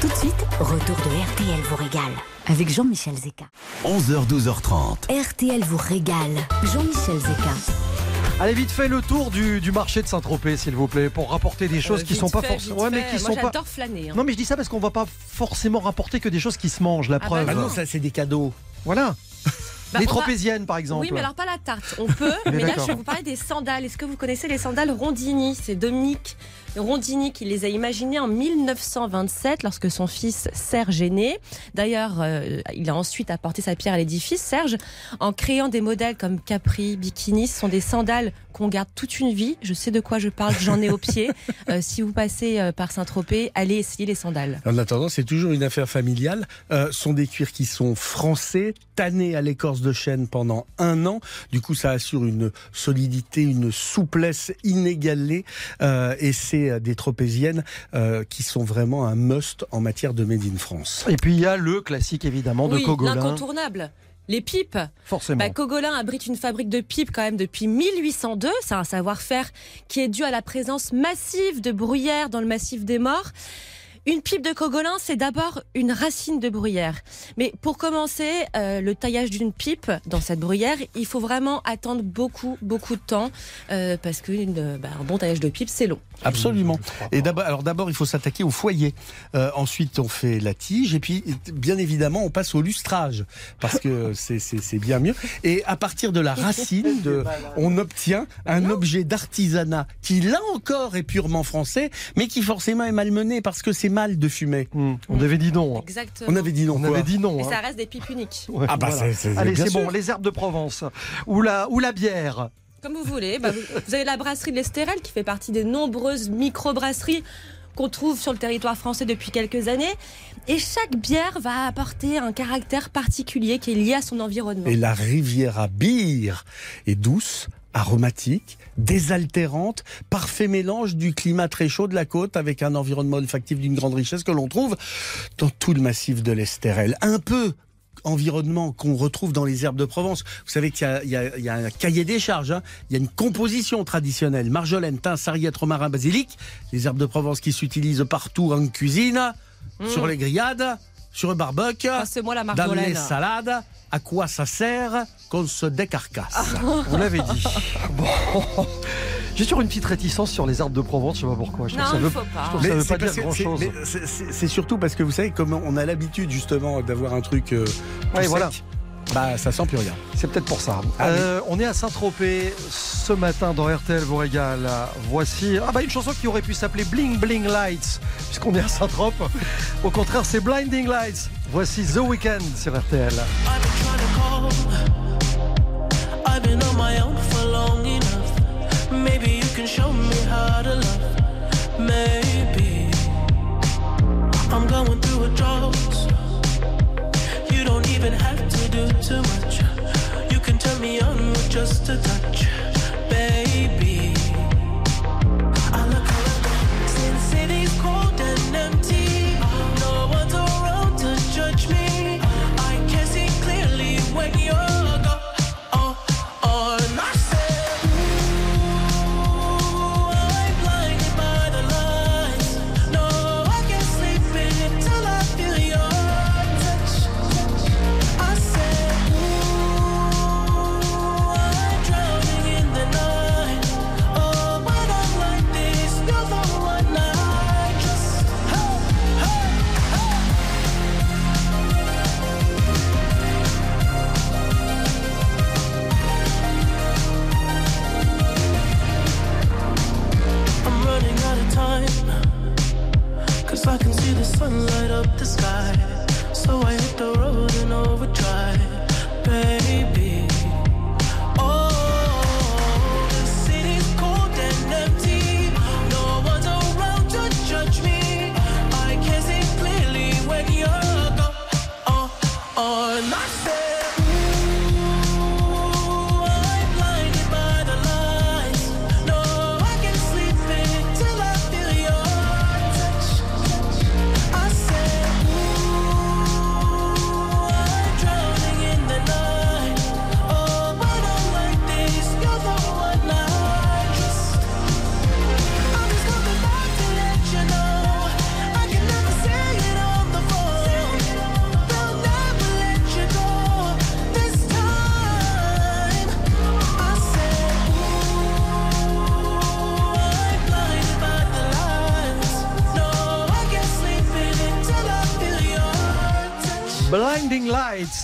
Tout de suite, retour de RTL vous régale. avec Jean-Michel Zeka. 11h, 12h30. RTL vous régale. Jean-Michel Zeka. Allez vite fait le tour du, du marché de Saint-Tropez, s'il vous plaît, pour rapporter des choses Euh, qui sont pas forcément. Ouais, mais qui Moi, sont pas. j'adore flâner. hein. Non, mais je dis ça parce qu'on va pas forcément rapporter que des choses qui se mangent, la Ah preuve. bah Ah non, ça c'est des cadeaux. Voilà. Bah, les va- tropéziennes, par exemple. Oui, mais alors pas la tarte. On peut, Mais mais là, je vais vous parler des sandales. Est-ce que vous connaissez les sandales Rondini? C'est Dominique Rondini qui les a imaginées en 1927 lorsque son fils Serge est né. D'ailleurs, euh, il a ensuite apporté sa pierre à l'édifice, Serge, en créant des modèles comme Capri, Bikini. Ce sont des sandales qu'on garde toute une vie. Je sais de quoi je parle, j'en ai au pied. Euh, si vous passez euh, par Saint-Tropez, allez essayer les sandales. En attendant, c'est toujours une affaire familiale. Euh, ce sont des cuirs qui sont français, tannés à l'écorce de chêne pendant un an. Du coup, ça assure une solidité, une souplesse inégalée. Euh, et c'est euh, des tropéziennes euh, qui sont vraiment un must en matière de Made in France. Et puis il y a le classique évidemment de oui, Cogolin. l'incontournable. Les pipes. Forcément. Bah, Cogolin abrite une fabrique de pipes quand même depuis 1802. C'est un savoir-faire qui est dû à la présence massive de bruyère dans le massif des morts. Une pipe de Cogolin, c'est d'abord une racine de bruyère. Mais pour commencer, euh, le taillage d'une pipe dans cette bruyère, il faut vraiment attendre beaucoup, beaucoup de temps euh, parce que une- bah, un bon taillage de pipe, c'est long. Absolument. Et d'abord, alors d'abord, il faut s'attaquer au foyer. Euh, ensuite, on fait la tige. Et puis, bien évidemment, on passe au lustrage. Parce que c'est- c'est c'est bien mieux. Et à partir de la racine, de, on obtient un objet d'artisanat qui, là encore, est purement français, mais qui forcément est malmené parce que c'est mal de fumer. Hmm, On avait dit non. hein. Exactement. On avait dit non. On quoi. avait dit non. Et hein. ça reste des pipes uniques. Ouais, Ah bah, voilà. c'est- c'est- Allez, c'est bon. Les herbes de Provence ou la ou la bière. Comme vous voulez. Bah, vous, avez la brasserie de l'Estérel qui fait partie des nombreuses micro-brasseries qu'on trouve sur le territoire français depuis quelques années. Et chaque bière va apporter un caractère particulier qui est lié à son environnement. Et la Riviera Beer est douce, aromatique, désaltérante, parfait mélange du climat très chaud de la côte avec un environnement olfactif d'une grande richesse que l'on trouve dans tout le massif de l'Estérel. Un peu environnement qu'on retrouve dans les herbes de Provence. Vous savez qu'il y a- y, y un cahier des charges, hein. il y a une composition traditionnelle. Marjolaine, thym, sarriette, romarin, basilic. Les herbes de Provence qui s'utilisent partout en cuisine, sur les grillades, sur le barbecue, la dans les salades. À quoi ça sert qu'on se décarcasse Vous l'avez dit. Bon. J'ai toujours une petite réticence sur les arbres de Provence, je sais pas pourquoi. Je trouve Non, ça il veut, faut pas. je trouve que ça veut c'est pas dire parce que grand c'est- surtout parce que vous savez, comme on a l'habitude justement d'avoir un truc. euh, Ouais, voilà. Bah, ça sent plus rien. C'est peut-être pour ça. Ah oui. Euh, on est à Saint-Tropez ce matin dans RTL vous régale. Voici ah bah une chanson qui aurait pu s'appeler Bling Bling Lights puisqu'on est à Saint-Tropez. Au contraire, c'est Blinding Lights. Voici The Weeknd sur RTL. I'm going through a. You don't even have to do too much. You can turn me on with just a touch,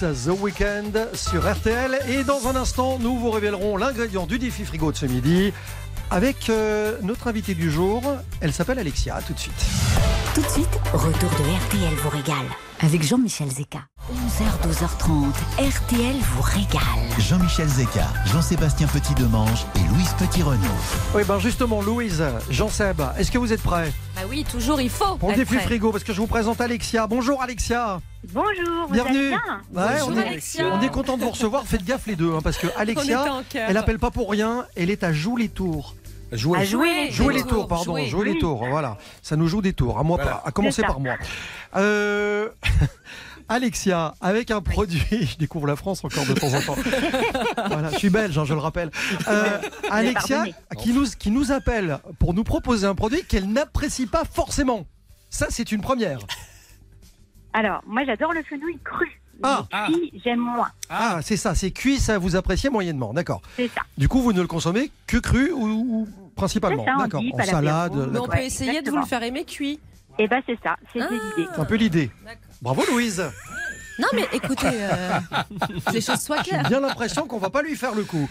The Weekend sur RTL. Et dans un instant, nous vous révélerons l'ingrédient du défi frigo de ce midi avec euh, notre invitée du jour. Elle s'appelle Alexia. À tout de suite. Tout de suite, retour de RTL vous régale avec Jean-Michel Zeka. 11h, 12h30, RTL vous régale. Jean-Michel Zeka, Jean-Sébastien Petit-Demange et Louise Petit-Renaud. Oui, ben justement, Louise, Jean-Seb, est-ce que vous êtes prêts Bah oui, toujours il faut. pour le être défi frigo Parce que je vous présente Alexia. Bonjour Alexia. Bonjour, vous Bienvenue. allez bien Ouais, Bonjour, on, est, Alexia. on est content de vous recevoir. Faites gaffe les deux, hein, parce que Alexia, elle appelle pas pour rien. Elle est à joue les tours. Jouer. À jouer Jouer les tours, tours, pardon, jouer. jouer les Oui. tours, voilà. Ça nous joue des tours, à moi Voilà. pas, à commencer par moi. Euh, Alexia, avec un produit, je découvre la France encore de temps en temps. voilà, je suis belge, hein, je le rappelle. Euh, Alexia, qui nous, qui nous appelle pour nous proposer un produit qu'elle n'apprécie pas forcément. Ça, c'est une première. Alors, moi j'adore le fenouil cru. Ah. Cuit, j'aime moins. Ah, c'est ça, c'est cuit, ça vous appréciez moyennement, d'accord. C'est ça. Du coup, vous ne le consommez que cru ou, ou principalement C'est ça, D'accord, dip, en salade. Mais on peut essayer de vous le faire aimer cuit. Et ben c'est ça, Ah. l'idée. C'est un peu l'idée. D'accord. Bravo Louise. Non mais écoutez, euh, les choses soient J'ai claires. bien l'impression qu'on va pas lui faire le coup.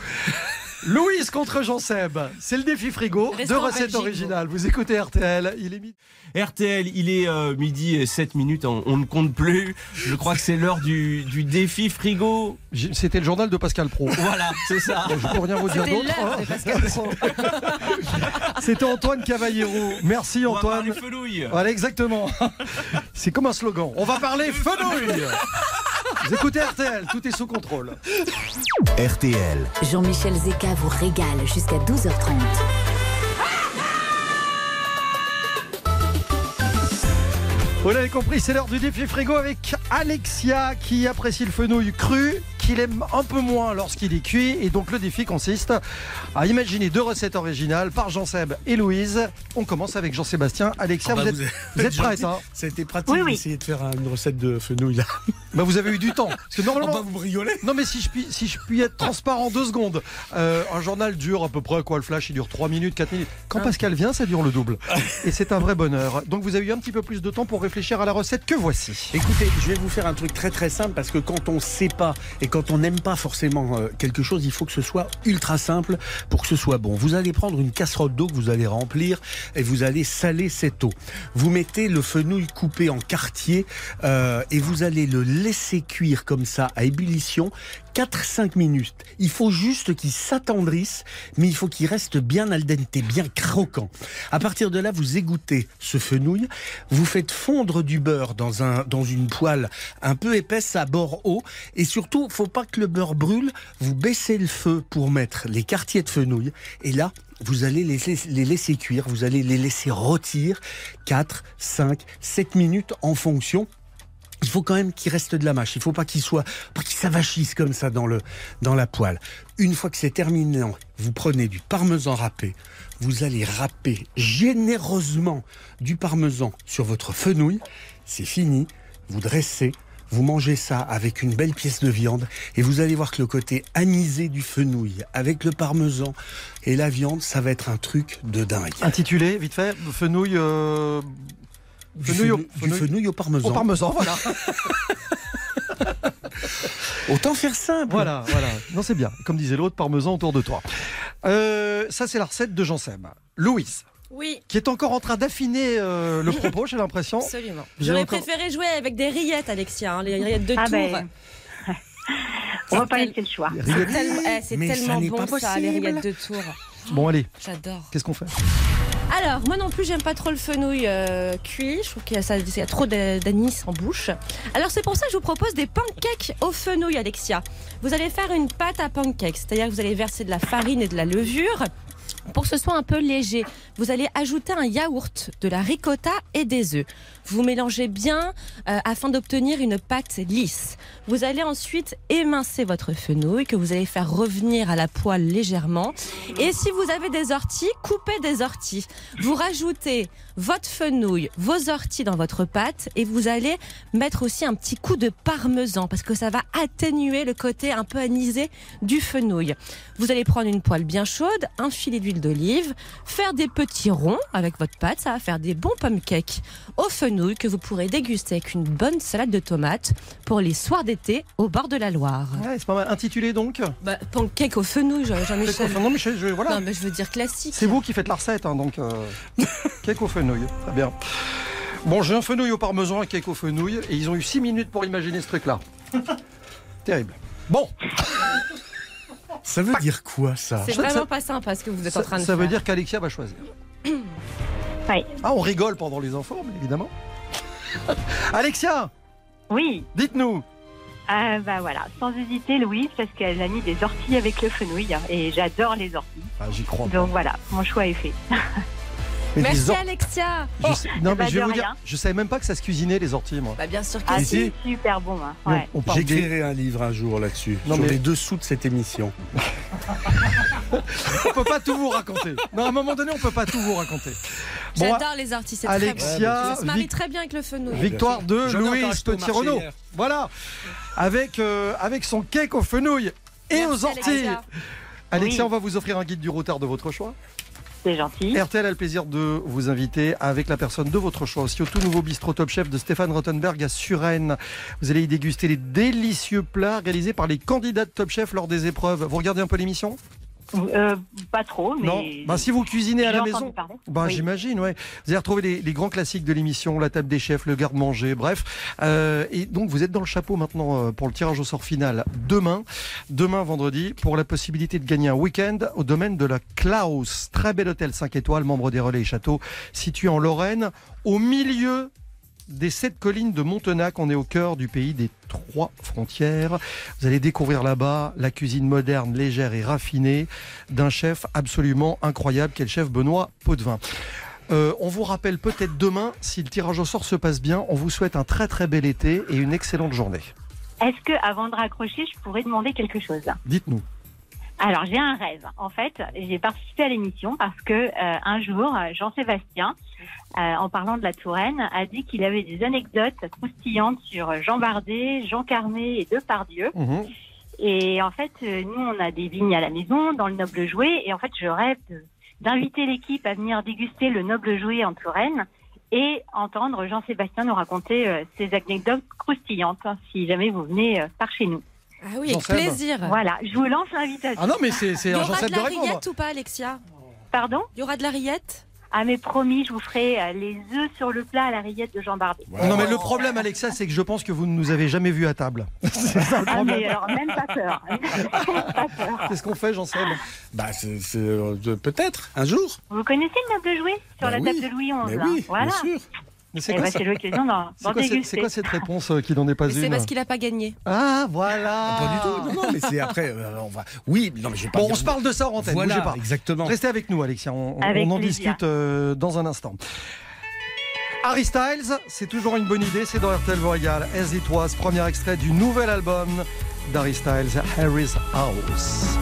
Louise contre Jean-Seb, c'est le défi frigo, deux Restaurant recettes originales. Vous écoutez RTL, il est midi. RTL, il est euh, midi et 7 minutes, on, on ne compte plus. Je crois que c'est l'heure du, du défi frigo. C'était le journal de Pascal Pro. Voilà, c'est ça. Bon, je peux rien vous dire d'autre. hein. C'était Antoine Cavallero. Merci On va parler Antoine. fenouil. Voilà, exactement. C'est comme un slogan. On va parler fenouil. Vous écoutez RTL, tout est sous contrôle. RTL, Jean-Michel Zeka vous régale jusqu'à 12h30. Vous l'avez compris, c'est l'heure du défi frigo avec Alexia qui apprécie le fenouil cru, qu'il aime un peu moins lorsqu'il est cuit. Et donc le défi consiste à imaginer deux recettes originales par Jean-Seb et Louise. On commence avec Jean-Sébastien. Alexia, Ah bah, vous, êtes, vous êtes- vous êtes gentil. prête hein Ça a été pratique Oui, oui. d'essayer de faire une recette de fenouil là. bah, Vous avez eu du temps. Parce que Oh, normalement, bah, vous rigolez Non mais si je puis, si je puis être transparent deux secondes, Euh, un journal dure à peu près quoi le flash Il dure 3 minutes, 4 minutes. Quand Pascal vient, ça dure le double. Et c'est un vrai bonheur. Donc vous avez eu un petit peu plus de temps pour réfléchir à la recette que voici. Écoutez, je vais vous faire un truc très très simple parce que quand on sait pas et quand on n'aime pas forcément euh, quelque chose, il faut que ce soit ultra simple pour que ce soit bon. Vous allez prendre une casserole d'eau que vous allez remplir et vous allez saler cette eau. Vous mettez le fenouil coupé en quartier euh, et vous allez le laisser cuire comme ça à ébullition 4-5 minutes. Il faut juste qu'il s'attendrisse, mais il faut qu'il reste bien al dente, bien croquant. À partir de là, vous égouttez ce fenouil, vous faites fondre du beurre dans, un, dans une poêle un peu épaisse à bord haut, et surtout, faut pas que le beurre brûle, vous baissez le feu pour mettre les quartiers de fenouil, et là, vous allez les, laisser- cuire, vous allez les laisser rôtir 4, 5, 7 minutes en fonction il faut quand même qu'il reste de la mâche. Il faut pas qu'il soit, qu'il s'avachisse comme ça dans le, dans la poêle. Une fois que c'est terminé, vous prenez du parmesan râpé. Vous allez râper généreusement du parmesan sur votre fenouil. C'est fini. Vous dressez. Vous mangez ça avec une belle pièce de viande et vous allez voir que le côté anisé du fenouil avec le parmesan et la viande, ça va être un truc de dingue. Intitulé, vite fait, fenouil. euh, Du fenouil au- fenouil- du fenouil- fenouil au parmesan. Au parmesan, voilà. Autant faire simple. voilà, voilà. Non, c'est bien. Comme disait l'autre, parmesan autour de toi. Euh, ça, c'est la recette de Jean Seb. Louise, Oui, qui est encore en train d'affiner euh, le propos, j'ai l'impression. absolument. J'aurais encore- préféré jouer avec des rillettes, Alexia, hein, les rillettes de Ah tour. ben, On va pas tel- laisser le choix. C'est tellement, eh, c'est ça tellement n'est bon pas ça, les rillettes de tour. Bon, allez, J'adore. qu'est-ce qu'on fait? Alors, moi non plus, j'aime pas trop le fenouil euh, cuit. Je trouve qu'il y y a trop d'a- d'anis en bouche. Alors, c'est pour ça que je vous propose des pancakes au fenouil, Alexia. Vous allez faire une pâte à pancakes, c'est-à-dire que vous allez verser de la farine et de la levure. Pour ce soit un peu léger, vous allez ajouter un yaourt, de la ricotta et des œufs. Vous mélangez bien euh, afin d'obtenir une pâte lisse. Vous allez ensuite émincer votre fenouil que vous allez faire revenir à la poêle légèrement. Et si vous avez des orties, coupez des orties. Vous rajoutez votre fenouil, vos orties dans votre pâte et vous allez mettre aussi un petit coup de parmesan parce que ça va atténuer le côté un peu anisé du fenouil. Vous allez prendre une poêle bien chaude, un filet d'huile d'olive, faire des petits ronds avec votre pâte, ça va faire des bons pomme cakes au fenouil que vous pourrez déguster avec une bonne salade de tomates pour les soirs d'été au bord de la Loire. Ouais, c'est pas mal. Intitulé donc Bah, pancake au fenouil, Jean- Jean-Michel. Non, mais je, je- voilà. Non, mais je veux dire classique. C'est vous qui faites la recette, hein, donc euh, cake au fenouil. Très bien. Bon, j'ai un fenouil au parmesan, un cake au fenouil, et ils ont eu 6 minutes pour imaginer ce truc-là. Terrible. Bon, Ça veut dire quoi ça? C'est Ça- vraiment ça- pas sympa ce que vous êtes ça, en train de ça faire. veut dire qu'Alexia va choisir. Oui. Ah, on rigole pendant les enfants, mais évidemment. Alexia, Oui. dites-nous. Ah, bah voilà, sans hésiter, Louise, parce qu'elle a mis des orties avec le fenouil hein, et j'adore les orties. Ah, j'y crois. Donc voilà, mon choix est fait. Mais Merci or- Alexia Je sais- non, bah, mais je vais de vous dire, rien. je savais même pas que ça se cuisinait les orties, moi. Bah bien sûr que Ah, si. c'est super bon. Hein. On- Ouais. on parle des- J'écrirai un livre un jour là-dessus, Non, sur mais- les dessous de cette émission. On peut pas tout vous raconter. Non, à un moment donné, on peut pas tout vous raconter. Bon, J'adore les orties, c'est très Alexia, bon. Ça se marie Vic- très bien avec le fenouil. Victoire de Louise Petit Renault. Voilà. Avec, euh, avec son cake au fenouil et Merci, aux orties. Alexia. Alexia, Oui. on va vous offrir un guide du routard de votre choix. C'est a le plaisir de vous inviter avec la personne de votre choix aussi au tout nouveau bistrot Top Chef de Stéphane Rottenberg à Suresnes. Vous allez y déguster les délicieux plats réalisés par les candidats de Top Chef lors des épreuves. Vous regardez un peu l'émission? Euh, pas trop, mais. Non. Bah, si vous cuisinez à la maison, Oui. j'imagine, ouais. Vous allez retrouver les, les grands classiques de l'émission, la table des chefs, le garde-manger, bref. Euh, et donc, vous êtes dans le chapeau maintenant euh, pour le tirage au sort final demain, demain vendredi, pour la possibilité de gagner un week-end au domaine de la Klaus. Très bel hôtel 5 étoiles, membre des Relais et Châteaux, situé en Lorraine, au milieu des sept collines de Montenac. On est au cœur du pays des trois frontières. Vous allez découvrir là-bas la cuisine moderne, légère et raffinée d'un chef absolument incroyable, qui est le chef Benoît Potvin. Euh, on vous rappelle peut-être demain, si le tirage au sort se passe bien, on vous souhaite un très très bel été et une excellente journée. Est-ce que, avant de raccrocher, je pourrais demander quelque chose? Dites-nous. Alors, j'ai un rêve. En fait, j'ai participé à l'émission parce que euh, un jour, Jean-Sébastien, euh, en parlant de la Touraine, a dit qu'il avait des anecdotes croustillantes sur Jean Bardet, Jean Carmé et Depardieu. Mhm. Et en fait, euh, nous, on a des vignes à la maison, dans le Noble Jouet. Et en fait, je rêve d'inviter l'équipe à venir déguster le Noble Jouet en Touraine et entendre Jean-Sébastien nous raconter ses anecdotes croustillantes, si jamais vous venez par chez nous. Ah oui, avec plaisir. Voilà, je vous lance l'invitation. Ah non, mais c'est c'est Il y un aura de de la rillette ou pas, Alexia? Pardon? Il y aura de la rillette? Ah mais promis, je vous ferai euh, les œufs sur le plat à la rillette de Jean Bardet. Non, mais le problème, Alexa, c'est que je pense que vous ne nous avez jamais vus à table. c'est ça le Ah mais alors même pas peur. pas peur. Qu'est-ce qu'on fait, Jean-Seb Bah, c'est euh, de- peut-être, un jour. Vous connaissez le noble jouet sur Bah la oui. table de Louis XI Mais hein oui, Voilà. bien sûr. C'est quoi, ben, l'occasion C'est cette réponse euh, qui n'en est pas Mais C'est une parce qu'il a pas gagné. Ah, voilà Pas du tout. Non, non, mais c'est après. euh, on va... Oui, non, mais je pas Bon, on se parle de ça en antenne, Voilà, bougez pas. exactement. Restez avec nous, Alexia. On, on- en discute euh, dans un instant. Harry Styles, c'est toujours une bonne idée, c'est dans RTL Royal. As It Was, premier extrait du nouvel album d'Harry Styles, Harry's House.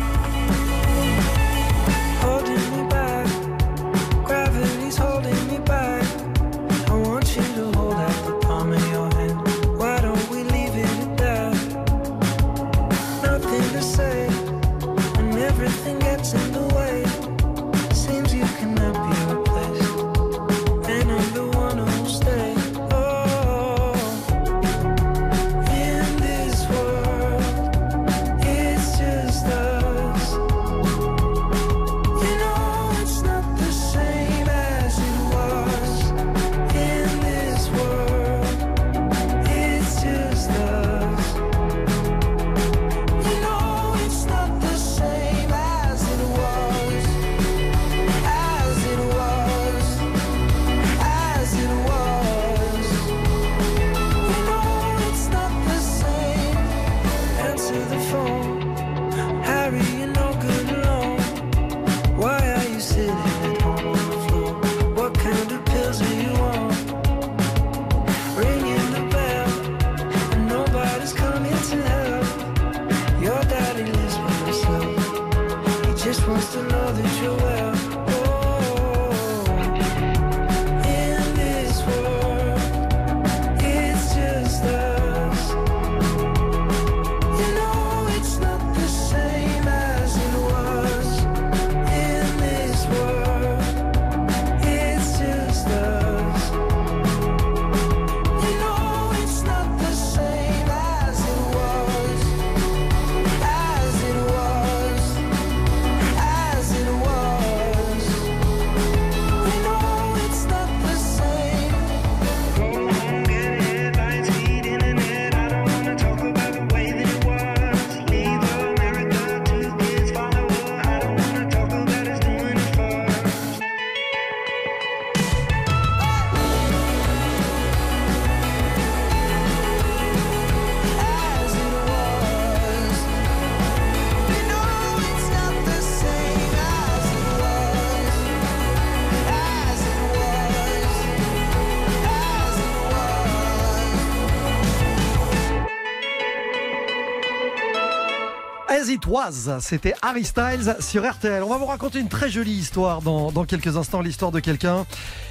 C'était Harry Styles sur RTL. On va vous raconter une très jolie histoire dans, dans quelques instants, l'histoire de quelqu'un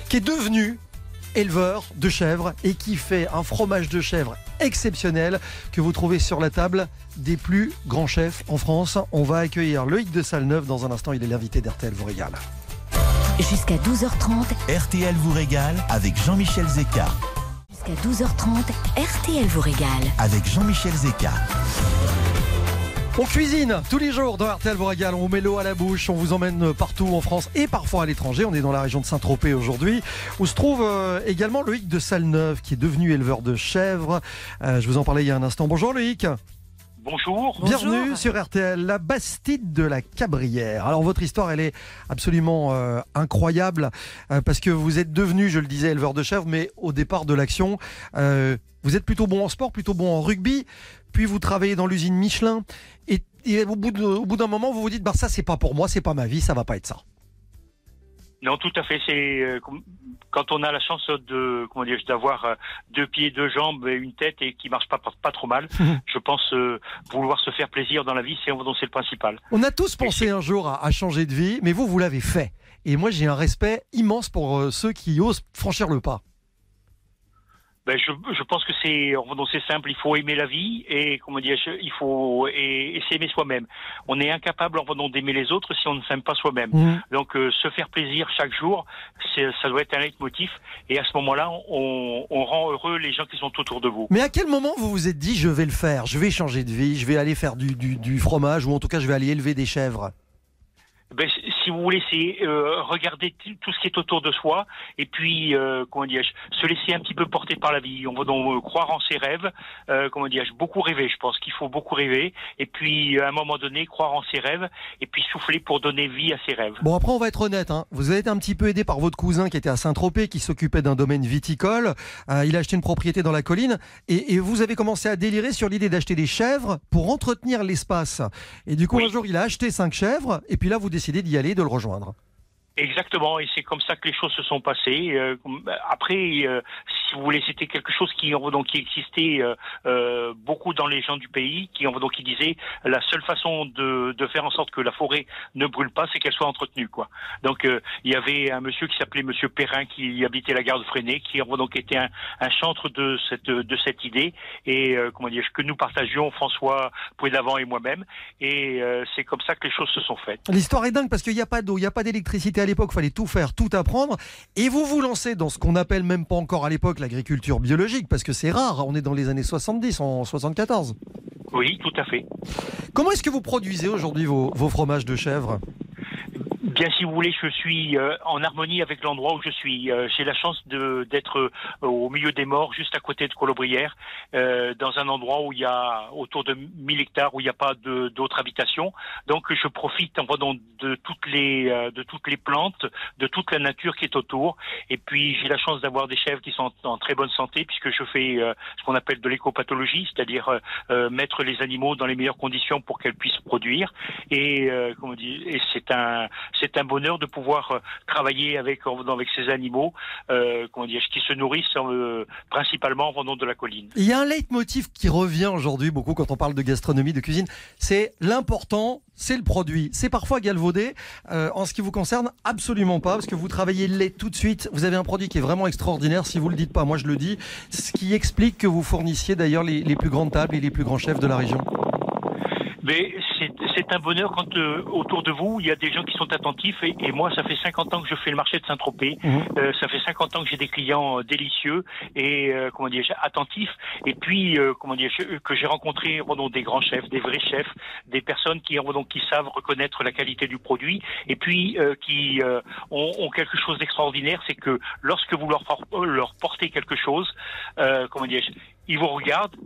qui est devenu éleveur de chèvres et qui fait un fromage de chèvre exceptionnel que vous trouvez sur la table des plus grands chefs en France. On va accueillir Loïc de Salneuf dans un instant, il est l'invité d'RTL vous régale. Jusqu'à 12h30, RTL vous régale avec Jean-Michel Zeka. jusqu'à 12h30, RTL vous régale. Avec Jean-Michel Zeka. On cuisine tous les jours dans RTL vous régale, on vous met l'eau à la bouche, on vous emmène partout en France et parfois à l'étranger. On est dans la région de Saint-Tropez aujourd'hui, où se trouve euh, également Loïc de Salneuf, qui est devenu éleveur de chèvres. Euh, je vous en parlais il y a un instant. Bonjour Loïc. Bonjour. Bienvenue sur RTL, la Bastide de la Cabrière. Alors votre histoire, elle est absolument euh, incroyable euh, parce que vous êtes devenu, je le disais, éleveur de chèvres, mais au départ de l'action, euh, vous êtes plutôt bon en sport, plutôt bon en rugby, puis vous travaillez dans l'usine Michelin et, et au bout d'un moment, vous vous dites, bah ça c'est pas pour moi, c'est pas ma vie, ça va pas être ça. Non, tout à fait. C'est euh, quand on a la chance de comment dire d'avoir euh, deux pieds, deux jambes, et une tête et qui marche pas pas, pas trop mal. je pense euh, vouloir se faire plaisir dans la vie, c'est c'est le principal. On a tous pensé un jour à, à changer de vie, mais vous, vous l'avez fait. Et moi, j'ai un respect immense pour euh, ceux qui osent franchir le pas. Ben, je, je pense que c'est simple. Il faut aimer la vie et comment dire, il faut et, et s'aimer soi-même. On est incapable en d'aimer les autres si on ne s'aime pas soi-même. Mhm. Donc euh, se faire plaisir chaque jour, ça doit être un leitmotiv. Et à ce moment-là, on, on rend heureux les gens qui sont autour de vous. Mais à quel moment vous vous êtes dit, je vais le faire, je vais changer de vie, je vais aller faire du, du- du fromage, ou en tout cas, je vais aller élever des chèvres? Ben, si- vous voulez, c'est euh, regarder tout ce qui est autour de soi et puis, euh, comment dirais-je, se laisser un petit peu porter par la vie. On va donc euh, croire en ses rêves, euh, comment dirais-je, beaucoup rêver. Je pense qu'il faut beaucoup rêver et puis, à un moment donné, croire en ses rêves et puis souffler pour donner vie à ses rêves. Bon, après, on va être honnête. hein. Vous avez été un petit peu aidé par votre cousin qui était à Saint-Tropez, qui s'occupait d'un domaine viticole. Euh, il a acheté une propriété dans la colline. Et, et vous avez commencé à délirer sur l'idée d'acheter des chèvres pour entretenir l'espace. Et du coup, un jour, il a acheté cinq chèvres. Et puis là, vous décidez d'y aller, de le rejoindre. Exactement, et c'est comme ça que les choses se sont passées. Euh, après, euh, vous voulez, c'était quelque chose qui, existait euh, euh, beaucoup dans les gens du pays, qui, donc, qui disaient la seule façon de, faire en sorte que la forêt ne brûle pas, c'est qu'elle soit entretenue. Donc, euh, il y avait un monsieur qui s'appelait Monsieur Perrin, qui habitait la gare de Freinet, qui était un, un chantre de cette idée, et que nous partagions François Pouet-Davant et moi-même, et c'est comme ça que les choses se sont faites. L'histoire est dingue parce qu'il n'y a pas d'eau, il n'y a pas d'électricité à l'époque, il fallait tout faire, tout apprendre. Et vous vous lancez dans ce qu'on appelle même pas encore à l'époque l'agriculture biologique, parce que c'est rare, on est dans les années 70, en 74. Oui, tout à fait. Comment est-ce que vous produisez aujourd'hui vos, vos fromages de chèvre? Bien, si vous voulez, je suis euh, en harmonie avec l'endroit où je suis. Euh, J'ai la chance de- d'être euh, au milieu des morts, juste à côté de Colobrières, euh, dans un endroit où il y a autour de 1000 hectares, où il n'y a pas d'autres habitations. Donc, je profite en pardon, de toutes les euh, de toutes les plantes, de toute la nature qui est autour. Et puis, j'ai la chance d'avoir des chèvres qui sont en, en très bonne santé, puisque je fais ce qu'on appelle de l'écopathologie, c'est-à-dire mettre les animaux dans les meilleures conditions pour qu'elles puissent produire. Et, comment dit, et c'est un c'est un bonheur de pouvoir euh, travailler avec ces animaux, euh, comment dire, qui se nourrissent euh, principalement en venant de la colline. Il y a un leitmotiv qui revient aujourd'hui beaucoup quand on parle de gastronomie, de cuisine, c'est l'important, c'est le produit. C'est parfois galvaudé. Euh, en ce qui vous concerne, absolument pas, parce que vous travaillez le lait tout de suite. Vous avez un produit qui est vraiment extraordinaire. Si vous le dites pas, moi je le dis. Ce qui explique que vous fournissiez d'ailleurs les, les plus grandes tables et les plus grands chefs de la région. Mais c'est un bonheur quand euh, autour de vous, il y a des gens qui sont attentifs. Et, et moi, ça fait 50 ans que je fais le marché de Saint-Tropez. Euh, ça fait 50 ans que j'ai des clients euh, délicieux et, euh, comment dire, attentifs. Et puis, euh, comment dire, que j'ai rencontré pardon, des grands chefs, des vrais chefs, des personnes qui, donc, qui savent reconnaître la qualité du produit et puis euh, qui euh, ont, ont quelque chose d'extraordinaire. C'est que lorsque vous leur, leur portez quelque chose, euh, comment dire, ils vous regardent,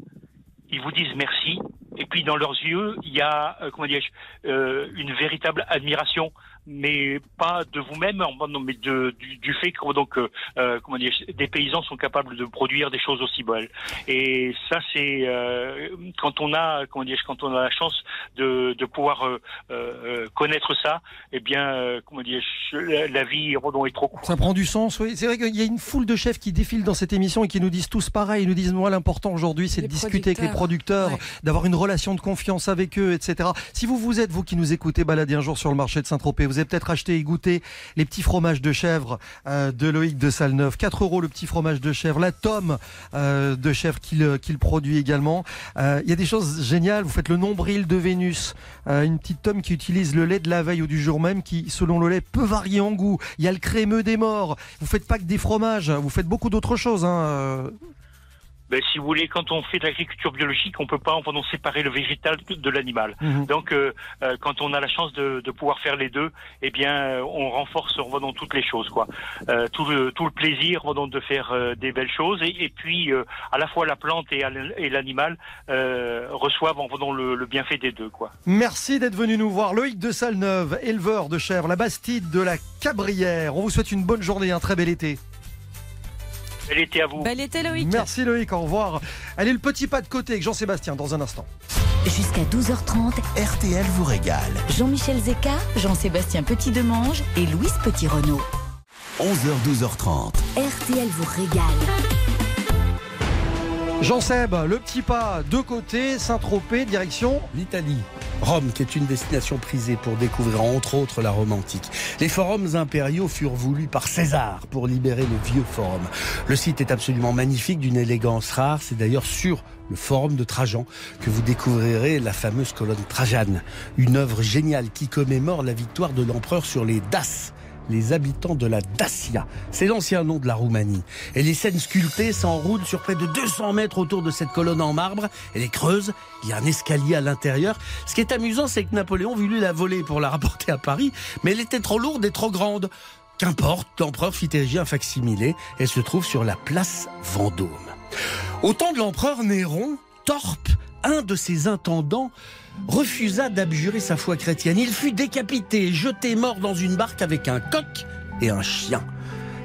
ils vous disent merci, et puis dans leurs yeux, il y a, euh, comment dirais-je, euh, une véritable admiration mais pas de vous-même, non, mais de, du, du fait que donc euh, euh, comment dire, des paysans sont capables de produire des choses aussi belles. Et ça, c'est euh, quand on a comment dire, quand on a la chance de, de pouvoir euh, euh, connaître ça, eh bien, euh, comment dire, la, la vie pardon, est trop courte. Ça prend du sens, oui. C'est vrai qu'il y a une foule de chefs qui défilent dans cette émission et qui nous disent tous pareil. Ils nous disent, moi, l'important aujourd'hui, c'est de discuter avec les producteurs, d'avoir une relation de confiance avec eux, etc. Si vous vous êtes, vous qui nous écoutez, baladé un jour sur le marché de Saint-Tropez, vous avez peut-être acheté et goûté les petits fromages de chèvre euh, de Loïc de Salneuf. 4 euros le petit fromage de chèvre. La tome euh, de chèvre qu'il qu'il produit également. Euh, Il y a des choses géniales. Vous faites le nombril de Vénus. Euh, une petite tome qui utilise le lait de la veille ou du jour même qui, selon le lait, peut varier en goût. Il y a le crémeux des morts. Vous faites pas que des fromages. Vous faites beaucoup d'autres choses. Hein. Ben, si vous voulez, quand on fait de l'agriculture biologique, on peut pas en pardon, séparer le végétal de- l'animal. Mhm. Donc, euh, euh, quand on a la chance de, de pouvoir faire les deux, eh bien, euh, on renforce on va dans toutes les choses, quoi. Euh, tout le tout le plaisir on va donc de faire euh, des belles choses, et, et puis euh, à la fois la plante et, et l'animal euh, reçoivent en vendant le, le bienfait des deux, quoi. Merci d'être venu nous voir. Loïc de Salneuve, éleveur de chèvres, la Bastide de la Cabrière. On vous souhaite une bonne journée, un très bel été. Bel été à vous. Bel été Loïc. Merci Loïc, au revoir. Allez, le petit pas de côté avec Jean-Sébastien dans un instant. Jusqu'à 12h30, RTL vous régale. Jean-Michel Zeka, Jean-Sébastien Petit-Demange et Louise Petit-Renault. 11h, 12h30. RTL vous régale. Jean-Seb, le petit pas de côté, Saint-Tropez, direction L'Italie. Rome, qui est une destination prisée pour découvrir entre autres la Rome antique. Les forums impériaux furent voulus par César pour libérer le vieux forum. Le site est absolument magnifique, d'une élégance rare. C'est d'ailleurs sur le forum de Trajan que vous découvrirez la fameuse colonne Trajane, une œuvre géniale qui commémore la victoire de l'empereur sur les Daces les habitants de la Dacia. C'est l'ancien nom de la Roumanie. Et les scènes sculptées s'enroulent sur près de 200 mètres autour de cette colonne en marbre. Elle est creuse, il y a un escalier à l'intérieur. Ce qui est amusant, c'est que Napoléon voulut la voler pour la rapporter à Paris, mais elle était trop lourde et trop grande. Qu'importe, l'empereur fit ériger un facsimilé. Elle se trouve sur la place Vendôme. Au temps de l'empereur Néron, Torpe, un de ses intendants, refusa d'abjurer sa foi chrétienne. Il fut décapité et jeté mort dans une barque avec un coq et un chien.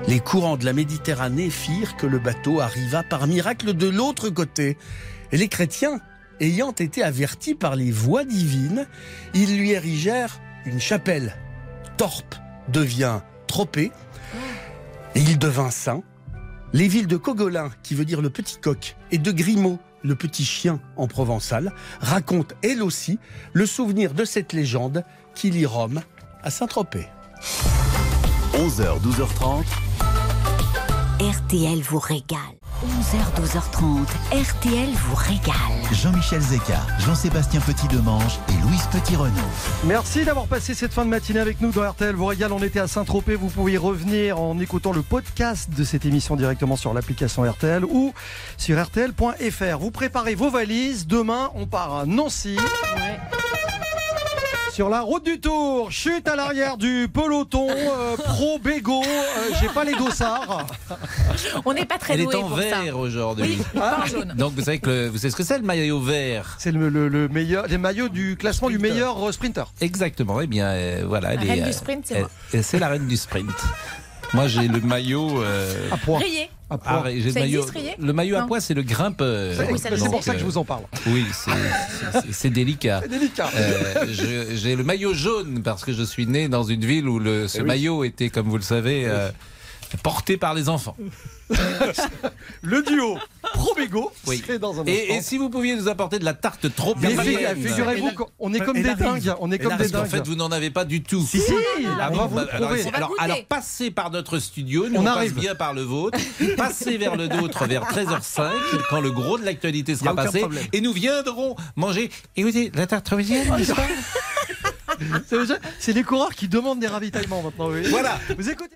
Les courants de la Méditerranée firent que le bateau arriva par miracle de l'autre côté. Et les chrétiens, ayant été avertis par les voix divines, ils lui érigèrent une chapelle. Torpe devient Tropée et il devint saint. Les villes de Cogolin, qui veut dire le petit coq, et de Grimaud, le petit chien en provençal, racontent elles aussi le souvenir de cette légende qui lie Rome à Saint-Tropez. 11h, 12h30. RTL vous régale. 11h, 12h30, RTL vous régale. Jean-Michel Zeka, Jean-Sébastien Petit-Demange et Louise Petit-Renault. Merci d'avoir passé cette fin de matinée avec nous dans RTL vous régale. On était à Saint-Tropez. Vous pouvez revenir en écoutant le podcast de cette émission directement sur l'application RTL ou sur RTL.fr. Vous préparez vos valises. Demain, on part à Nancy. Sur la route du Tour, chute à l'arrière du peloton, euh, pro bégo, euh, j'ai pas les dossards. On n'est pas très Elle est doué en pour ça. vert aujourd'hui. Oui, pas en jaune. Donc vous savez que le- vous savez ce que c'est le maillot vert? C'est le, le- le meilleur, les maillots du classement du meilleur euh, sprinter. Exactement. Eh bien, euh, voilà. La elle reine est, du euh, sprint, c'est elle- moi. elle- C'est la reine du sprint. Moi, j'ai le maillot. euh, À poids. Rayé. À ah, j'ai le Ça maillot. Le maillot à poids, c'est le grimpeur. C'est c'est Donc, pour ça que je euh, vous en parle. Oui, c'est- c'est c'est délicat. C'est délicat. Euh, je- J'ai le maillot jaune parce que je suis né dans une ville où le, ce Eh oui. maillot était, comme vous le savez, euh, porté par les enfants. Le duo pro bégo, Oui. c'est dans un Et, et si vous pouviez nous apporter de la tarte trop figurez-vous qu'on est comme des dingues. On est comme des Parce qu'en dingues. fait, vous n'en avez pas du tout. Si, si, Ah vous bah, alors, passez par notre studio, nous On on, arrive. passe bien par le vôtre, passez vers le nôtre vers 13h05, quand le gros de l'actualité sera passé, problème. et nous viendrons manger. Écoutez, la tarte italienne, n'est-ce pas C'est- C'est les coureurs qui demandent des ravitaillements maintenant. oui. Voilà. Vous écoutez.